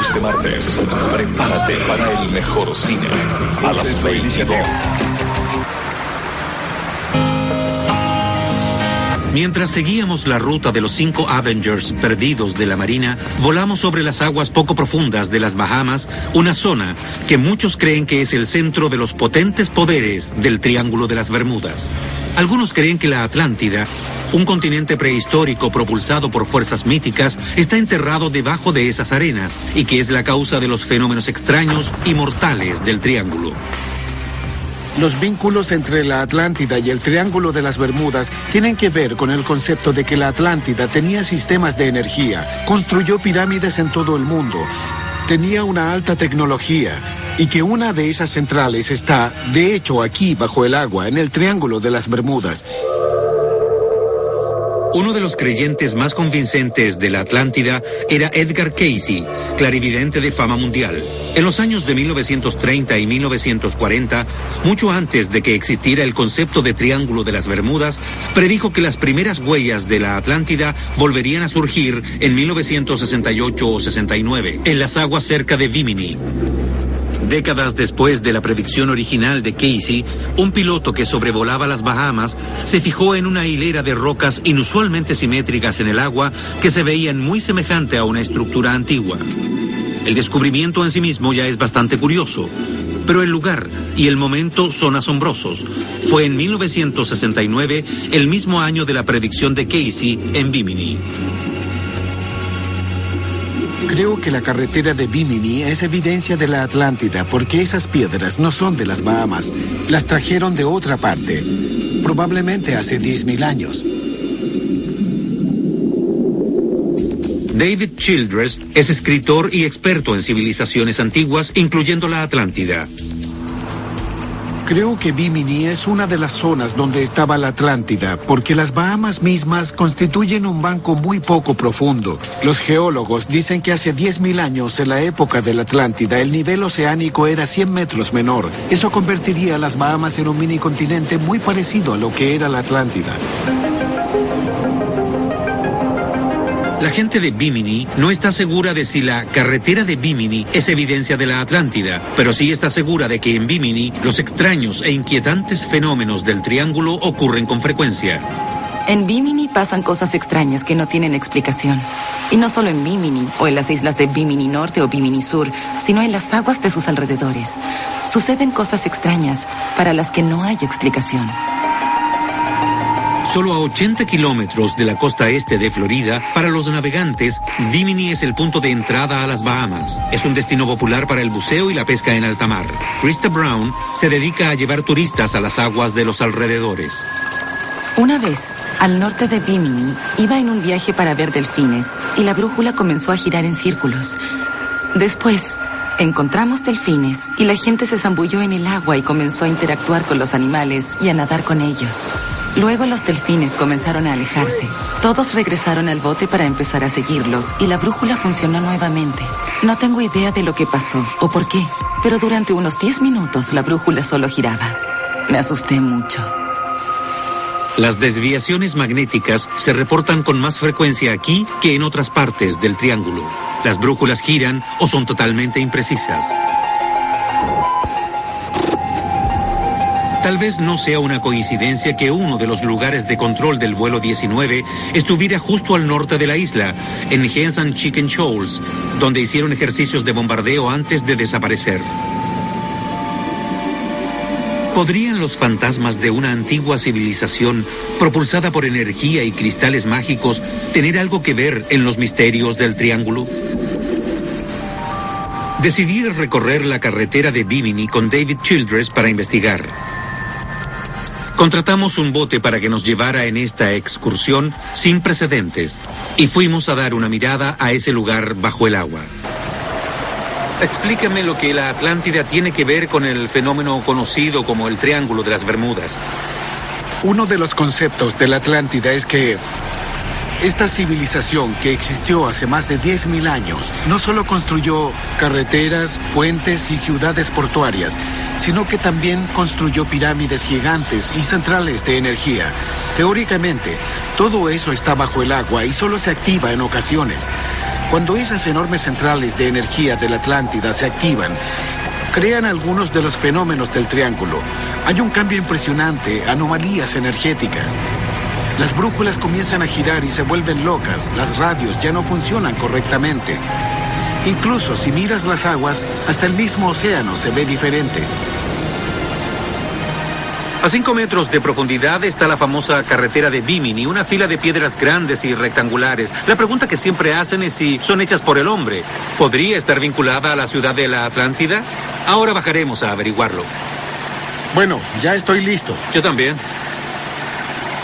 Este martes, prepárate para el mejor cine. A las 22. Mientras seguíamos la ruta de los cinco Avengers perdidos de la Marina, volamos sobre las aguas poco profundas de las Bahamas, una zona que muchos creen que es el centro de los potentes poderes del Triángulo de las Bermudas. Algunos creen que la Atlántida, un continente prehistórico propulsado por fuerzas míticas, está enterrado debajo de esas arenas y que es la causa de los fenómenos extraños y mortales del Triángulo. Los vínculos entre la Atlántida y el Triángulo de las Bermudas tienen que ver con el concepto de que la Atlántida tenía sistemas de energía, construyó pirámides en todo el mundo, tenía una alta tecnología y que una de esas centrales está, de hecho, aquí bajo el agua, en el Triángulo de las Bermudas. Uno de los creyentes más convincentes de la Atlántida era Edgar Casey, clarividente de fama mundial. En los años de 1930 y 1940, mucho antes de que existiera el concepto de Triángulo de las Bermudas, predijo que las primeras huellas de la Atlántida volverían a surgir en 1968 o 69, en las aguas cerca de Bimini. Décadas después de la predicción original de Casey, un piloto que sobrevolaba las Bahamas se fijó en una hilera de rocas inusualmente simétricas en el agua que se veían muy semejante a una estructura antigua. El descubrimiento en sí mismo ya es bastante curioso, pero el lugar y el momento son asombrosos. Fue en 1969, el mismo año de la predicción de Casey en Bimini. Creo que la carretera de Bimini es evidencia de la Atlántida porque esas piedras no son de las Bahamas. Las trajeron de otra parte, probablemente hace 10.000 años. David Childress es escritor y experto en civilizaciones antiguas, incluyendo la Atlántida. Creo que Bimini es una de las zonas donde estaba la Atlántida, porque las Bahamas mismas constituyen un banco muy poco profundo. Los geólogos dicen que hace 10.000 años, en la época de la Atlántida, el nivel oceánico era 100 metros menor. Eso convertiría a las Bahamas en un mini continente muy parecido a lo que era la Atlántida. La gente de Bimini no está segura de si la carretera de Bimini es evidencia de la Atlántida, pero sí está segura de que en Bimini los extraños e inquietantes fenómenos del triángulo ocurren con frecuencia. En Bimini pasan cosas extrañas que no tienen explicación. Y no solo en Bimini o en las islas de Bimini Norte o Bimini Sur, sino en las aguas de sus alrededores. Suceden cosas extrañas para las que no hay explicación. Solo a 80 kilómetros de la costa este de Florida, para los navegantes, Bimini es el punto de entrada a las Bahamas. Es un destino popular para el buceo y la pesca en alta mar. Krista Brown se dedica a llevar turistas a las aguas de los alrededores. Una vez, al norte de Bimini, iba en un viaje para ver delfines y la brújula comenzó a girar en círculos. Después, encontramos delfines y la gente se zambulló en el agua y comenzó a interactuar con los animales y a nadar con ellos. Luego los delfines comenzaron a alejarse. Todos regresaron al bote para empezar a seguirlos y la brújula funcionó nuevamente. No tengo idea de lo que pasó o por qué, pero durante unos 10 minutos la brújula solo giraba. Me asusté mucho. Las desviaciones magnéticas se reportan con más frecuencia aquí que en otras partes del triángulo. Las brújulas giran o son totalmente imprecisas. Tal vez no sea una coincidencia que uno de los lugares de control del vuelo 19 estuviera justo al norte de la isla, en Hens and Chicken Shoals, donde hicieron ejercicios de bombardeo antes de desaparecer. ¿Podrían los fantasmas de una antigua civilización propulsada por energía y cristales mágicos tener algo que ver en los misterios del triángulo? Decidí recorrer la carretera de Bimini con David Childress para investigar. Contratamos un bote para que nos llevara en esta excursión sin precedentes y fuimos a dar una mirada a ese lugar bajo el agua. Explícame lo que la Atlántida tiene que ver con el fenómeno conocido como el Triángulo de las Bermudas. Uno de los conceptos de la Atlántida es que esta civilización que existió hace más de 10.000 años no solo construyó carreteras, puentes y ciudades portuarias, sino que también construyó pirámides gigantes y centrales de energía. Teóricamente, todo eso está bajo el agua y solo se activa en ocasiones. Cuando esas enormes centrales de energía de la Atlántida se activan, crean algunos de los fenómenos del triángulo. Hay un cambio impresionante, anomalías energéticas. Las brújulas comienzan a girar y se vuelven locas, las radios ya no funcionan correctamente. Incluso si miras las aguas, hasta el mismo océano se ve diferente. A cinco metros de profundidad está la famosa carretera de Bimini, una fila de piedras grandes y rectangulares. La pregunta que siempre hacen es si son hechas por el hombre. ¿Podría estar vinculada a la ciudad de la Atlántida? Ahora bajaremos a averiguarlo. Bueno, ya estoy listo. Yo también.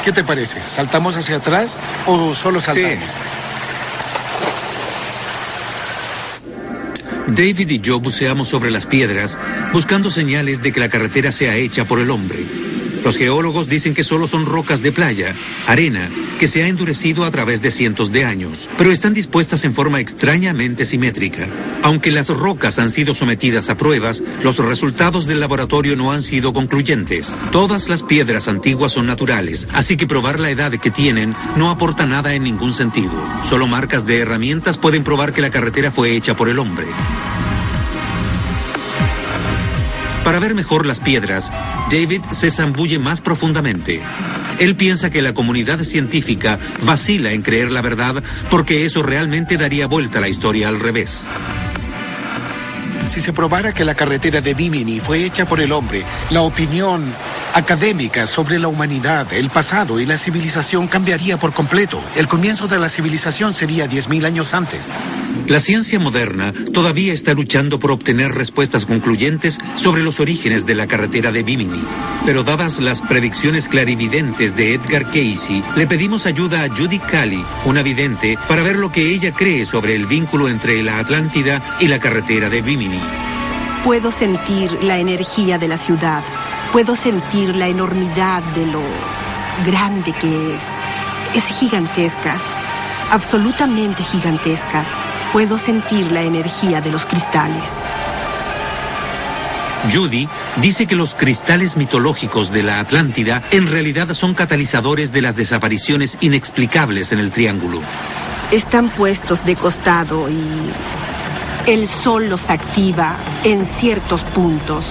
¿Qué te parece? ¿Saltamos hacia atrás o solo saltamos? David y yo buceamos sobre las piedras buscando señales de que la carretera sea hecha por el hombre. Los geólogos dicen que solo son rocas de playa, arena, que se ha endurecido a través de cientos de años, pero están dispuestas en forma extrañamente simétrica. Aunque las rocas han sido sometidas a pruebas, los resultados del laboratorio no han sido concluyentes. Todas las piedras antiguas son naturales, así que probar la edad que tienen no aporta nada en ningún sentido. Solo marcas de herramientas pueden probar que la carretera fue hecha por el hombre. Para ver mejor las piedras, David se zambulle más profundamente. Él piensa que la comunidad científica vacila en creer la verdad porque eso realmente daría vuelta a la historia al revés. Si se probara que la carretera de Bimini fue hecha por el hombre, la opinión académica sobre la humanidad, el pasado y la civilización cambiaría por completo. El comienzo de la civilización sería 10.000 años antes. La ciencia moderna todavía está luchando por obtener respuestas concluyentes sobre los orígenes de la carretera de Bimini. Pero dadas las predicciones clarividentes de Edgar Casey, le pedimos ayuda a Judy Cali, una vidente, para ver lo que ella cree sobre el vínculo entre la Atlántida y la carretera de Bimini. Puedo sentir la energía de la ciudad. Puedo sentir la enormidad de lo grande que es. Es gigantesca, absolutamente gigantesca. Puedo sentir la energía de los cristales. Judy dice que los cristales mitológicos de la Atlántida en realidad son catalizadores de las desapariciones inexplicables en el triángulo. Están puestos de costado y el sol los activa en ciertos puntos.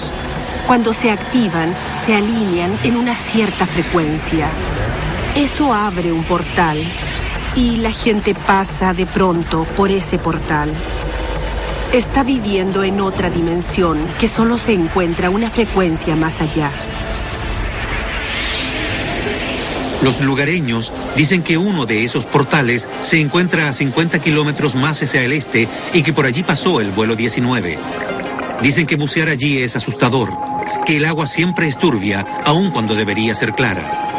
Cuando se activan, se alinean en una cierta frecuencia. Eso abre un portal y la gente pasa de pronto por ese portal. Está viviendo en otra dimensión que solo se encuentra una frecuencia más allá. Los lugareños dicen que uno de esos portales se encuentra a 50 kilómetros más hacia el este y que por allí pasó el vuelo 19. Dicen que bucear allí es asustador, que el agua siempre es turbia, aun cuando debería ser clara.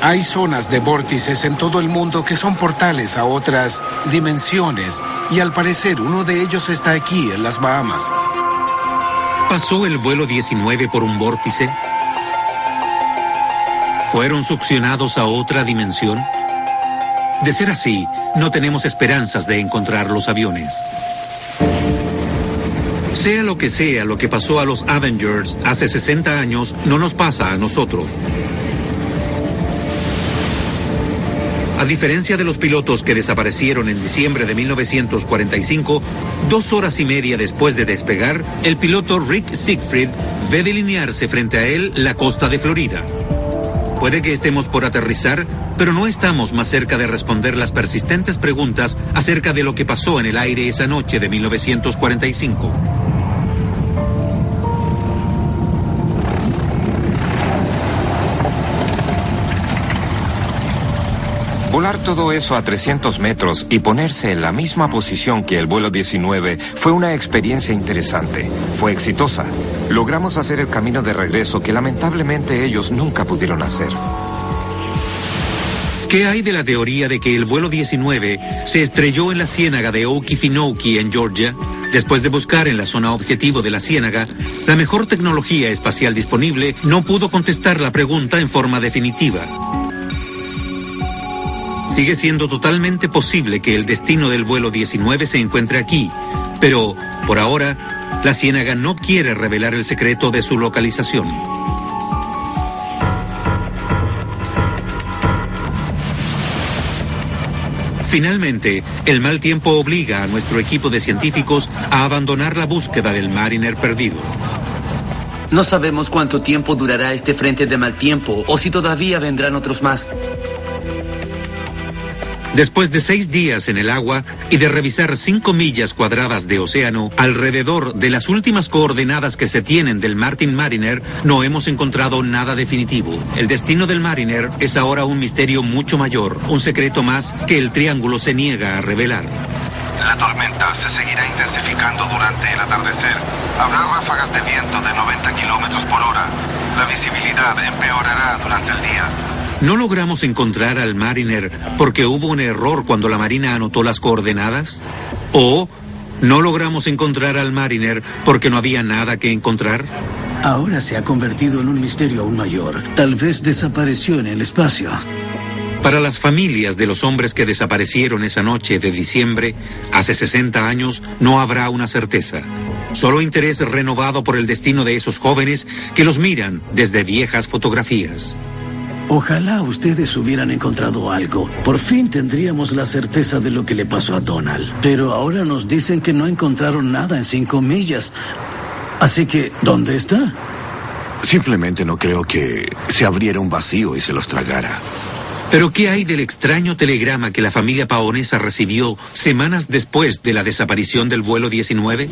Hay zonas de vórtices en todo el mundo que son portales a otras dimensiones y al parecer uno de ellos está aquí, en las Bahamas. ¿Pasó el vuelo 19 por un vórtice? ¿Fueron succionados a otra dimensión? De ser así, no tenemos esperanzas de encontrar los aviones. Sea lo que sea lo que pasó a los Avengers hace 60 años, no nos pasa a nosotros. A diferencia de los pilotos que desaparecieron en diciembre de 1945, dos horas y media después de despegar, el piloto Rick Siegfried ve delinearse frente a él la costa de Florida. Puede que estemos por aterrizar, pero no estamos más cerca de responder las persistentes preguntas acerca de lo que pasó en el aire esa noche de 1945. Volar todo eso a 300 metros y ponerse en la misma posición que el vuelo 19 fue una experiencia interesante. Fue exitosa. Logramos hacer el camino de regreso que lamentablemente ellos nunca pudieron hacer. ¿Qué hay de la teoría de que el vuelo 19 se estrelló en la ciénaga de Okefenokee en Georgia? Después de buscar en la zona objetivo de la ciénaga, la mejor tecnología espacial disponible no pudo contestar la pregunta en forma definitiva. Sigue siendo totalmente posible que el destino del vuelo 19 se encuentre aquí, pero, por ahora, la ciénaga no quiere revelar el secreto de su localización. Finalmente, el mal tiempo obliga a nuestro equipo de científicos a abandonar la búsqueda del Mariner perdido. No sabemos cuánto tiempo durará este frente de mal tiempo o si todavía vendrán otros más. Después de seis días en el agua y de revisar cinco millas cuadradas de océano alrededor de las últimas coordenadas que se tienen del Martin Mariner, no hemos encontrado nada definitivo. El destino del Mariner es ahora un misterio mucho mayor, un secreto más que el triángulo se niega a revelar. La tormenta se seguirá intensificando durante el atardecer. Habrá ráfagas de viento de 90 kilómetros por hora. La visibilidad empeorará durante el día. ¿No logramos encontrar al Mariner porque hubo un error cuando la Marina anotó las coordenadas? ¿O no logramos encontrar al Mariner porque no había nada que encontrar? Ahora se ha convertido en un misterio aún mayor. Tal vez desapareció en el espacio. Para las familias de los hombres que desaparecieron esa noche de diciembre, hace 60 años, no habrá una certeza. Solo interés renovado por el destino de esos jóvenes que los miran desde viejas fotografías. Ojalá ustedes hubieran encontrado algo. Por fin tendríamos la certeza de lo que le pasó a Donald. Pero ahora nos dicen que no encontraron nada en cinco millas. Así que, ¿dónde está? Simplemente no creo que se abriera un vacío y se los tragara. Pero ¿qué hay del extraño telegrama que la familia paonesa recibió semanas después de la desaparición del vuelo 19?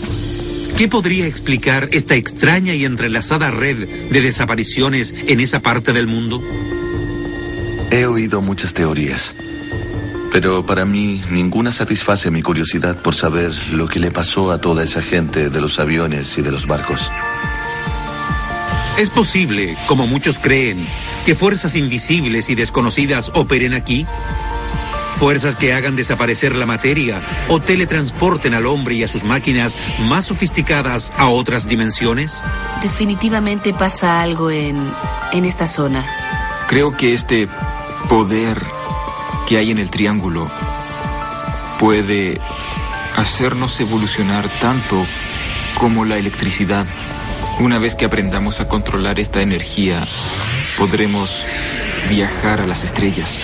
¿Qué podría explicar esta extraña y entrelazada red de desapariciones en esa parte del mundo? He oído muchas teorías, pero para mí ninguna satisface mi curiosidad por saber lo que le pasó a toda esa gente de los aviones y de los barcos. ¿Es posible, como muchos creen, que fuerzas invisibles y desconocidas operen aquí? Fuerzas que hagan desaparecer la materia o teletransporten al hombre y a sus máquinas más sofisticadas a otras dimensiones? Definitivamente pasa algo en, en esta zona. Creo que este poder que hay en el triángulo puede hacernos evolucionar tanto como la electricidad. Una vez que aprendamos a controlar esta energía, podremos viajar a las estrellas.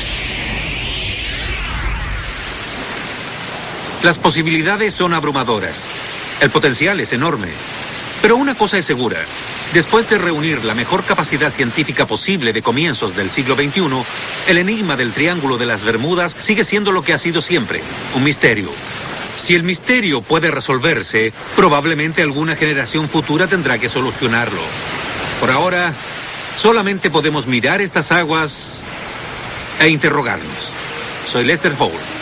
Las posibilidades son abrumadoras. El potencial es enorme. Pero una cosa es segura. Después de reunir la mejor capacidad científica posible de comienzos del siglo XXI, el enigma del Triángulo de las Bermudas sigue siendo lo que ha sido siempre, un misterio. Si el misterio puede resolverse, probablemente alguna generación futura tendrá que solucionarlo. Por ahora, solamente podemos mirar estas aguas e interrogarnos. Soy Lester Hall.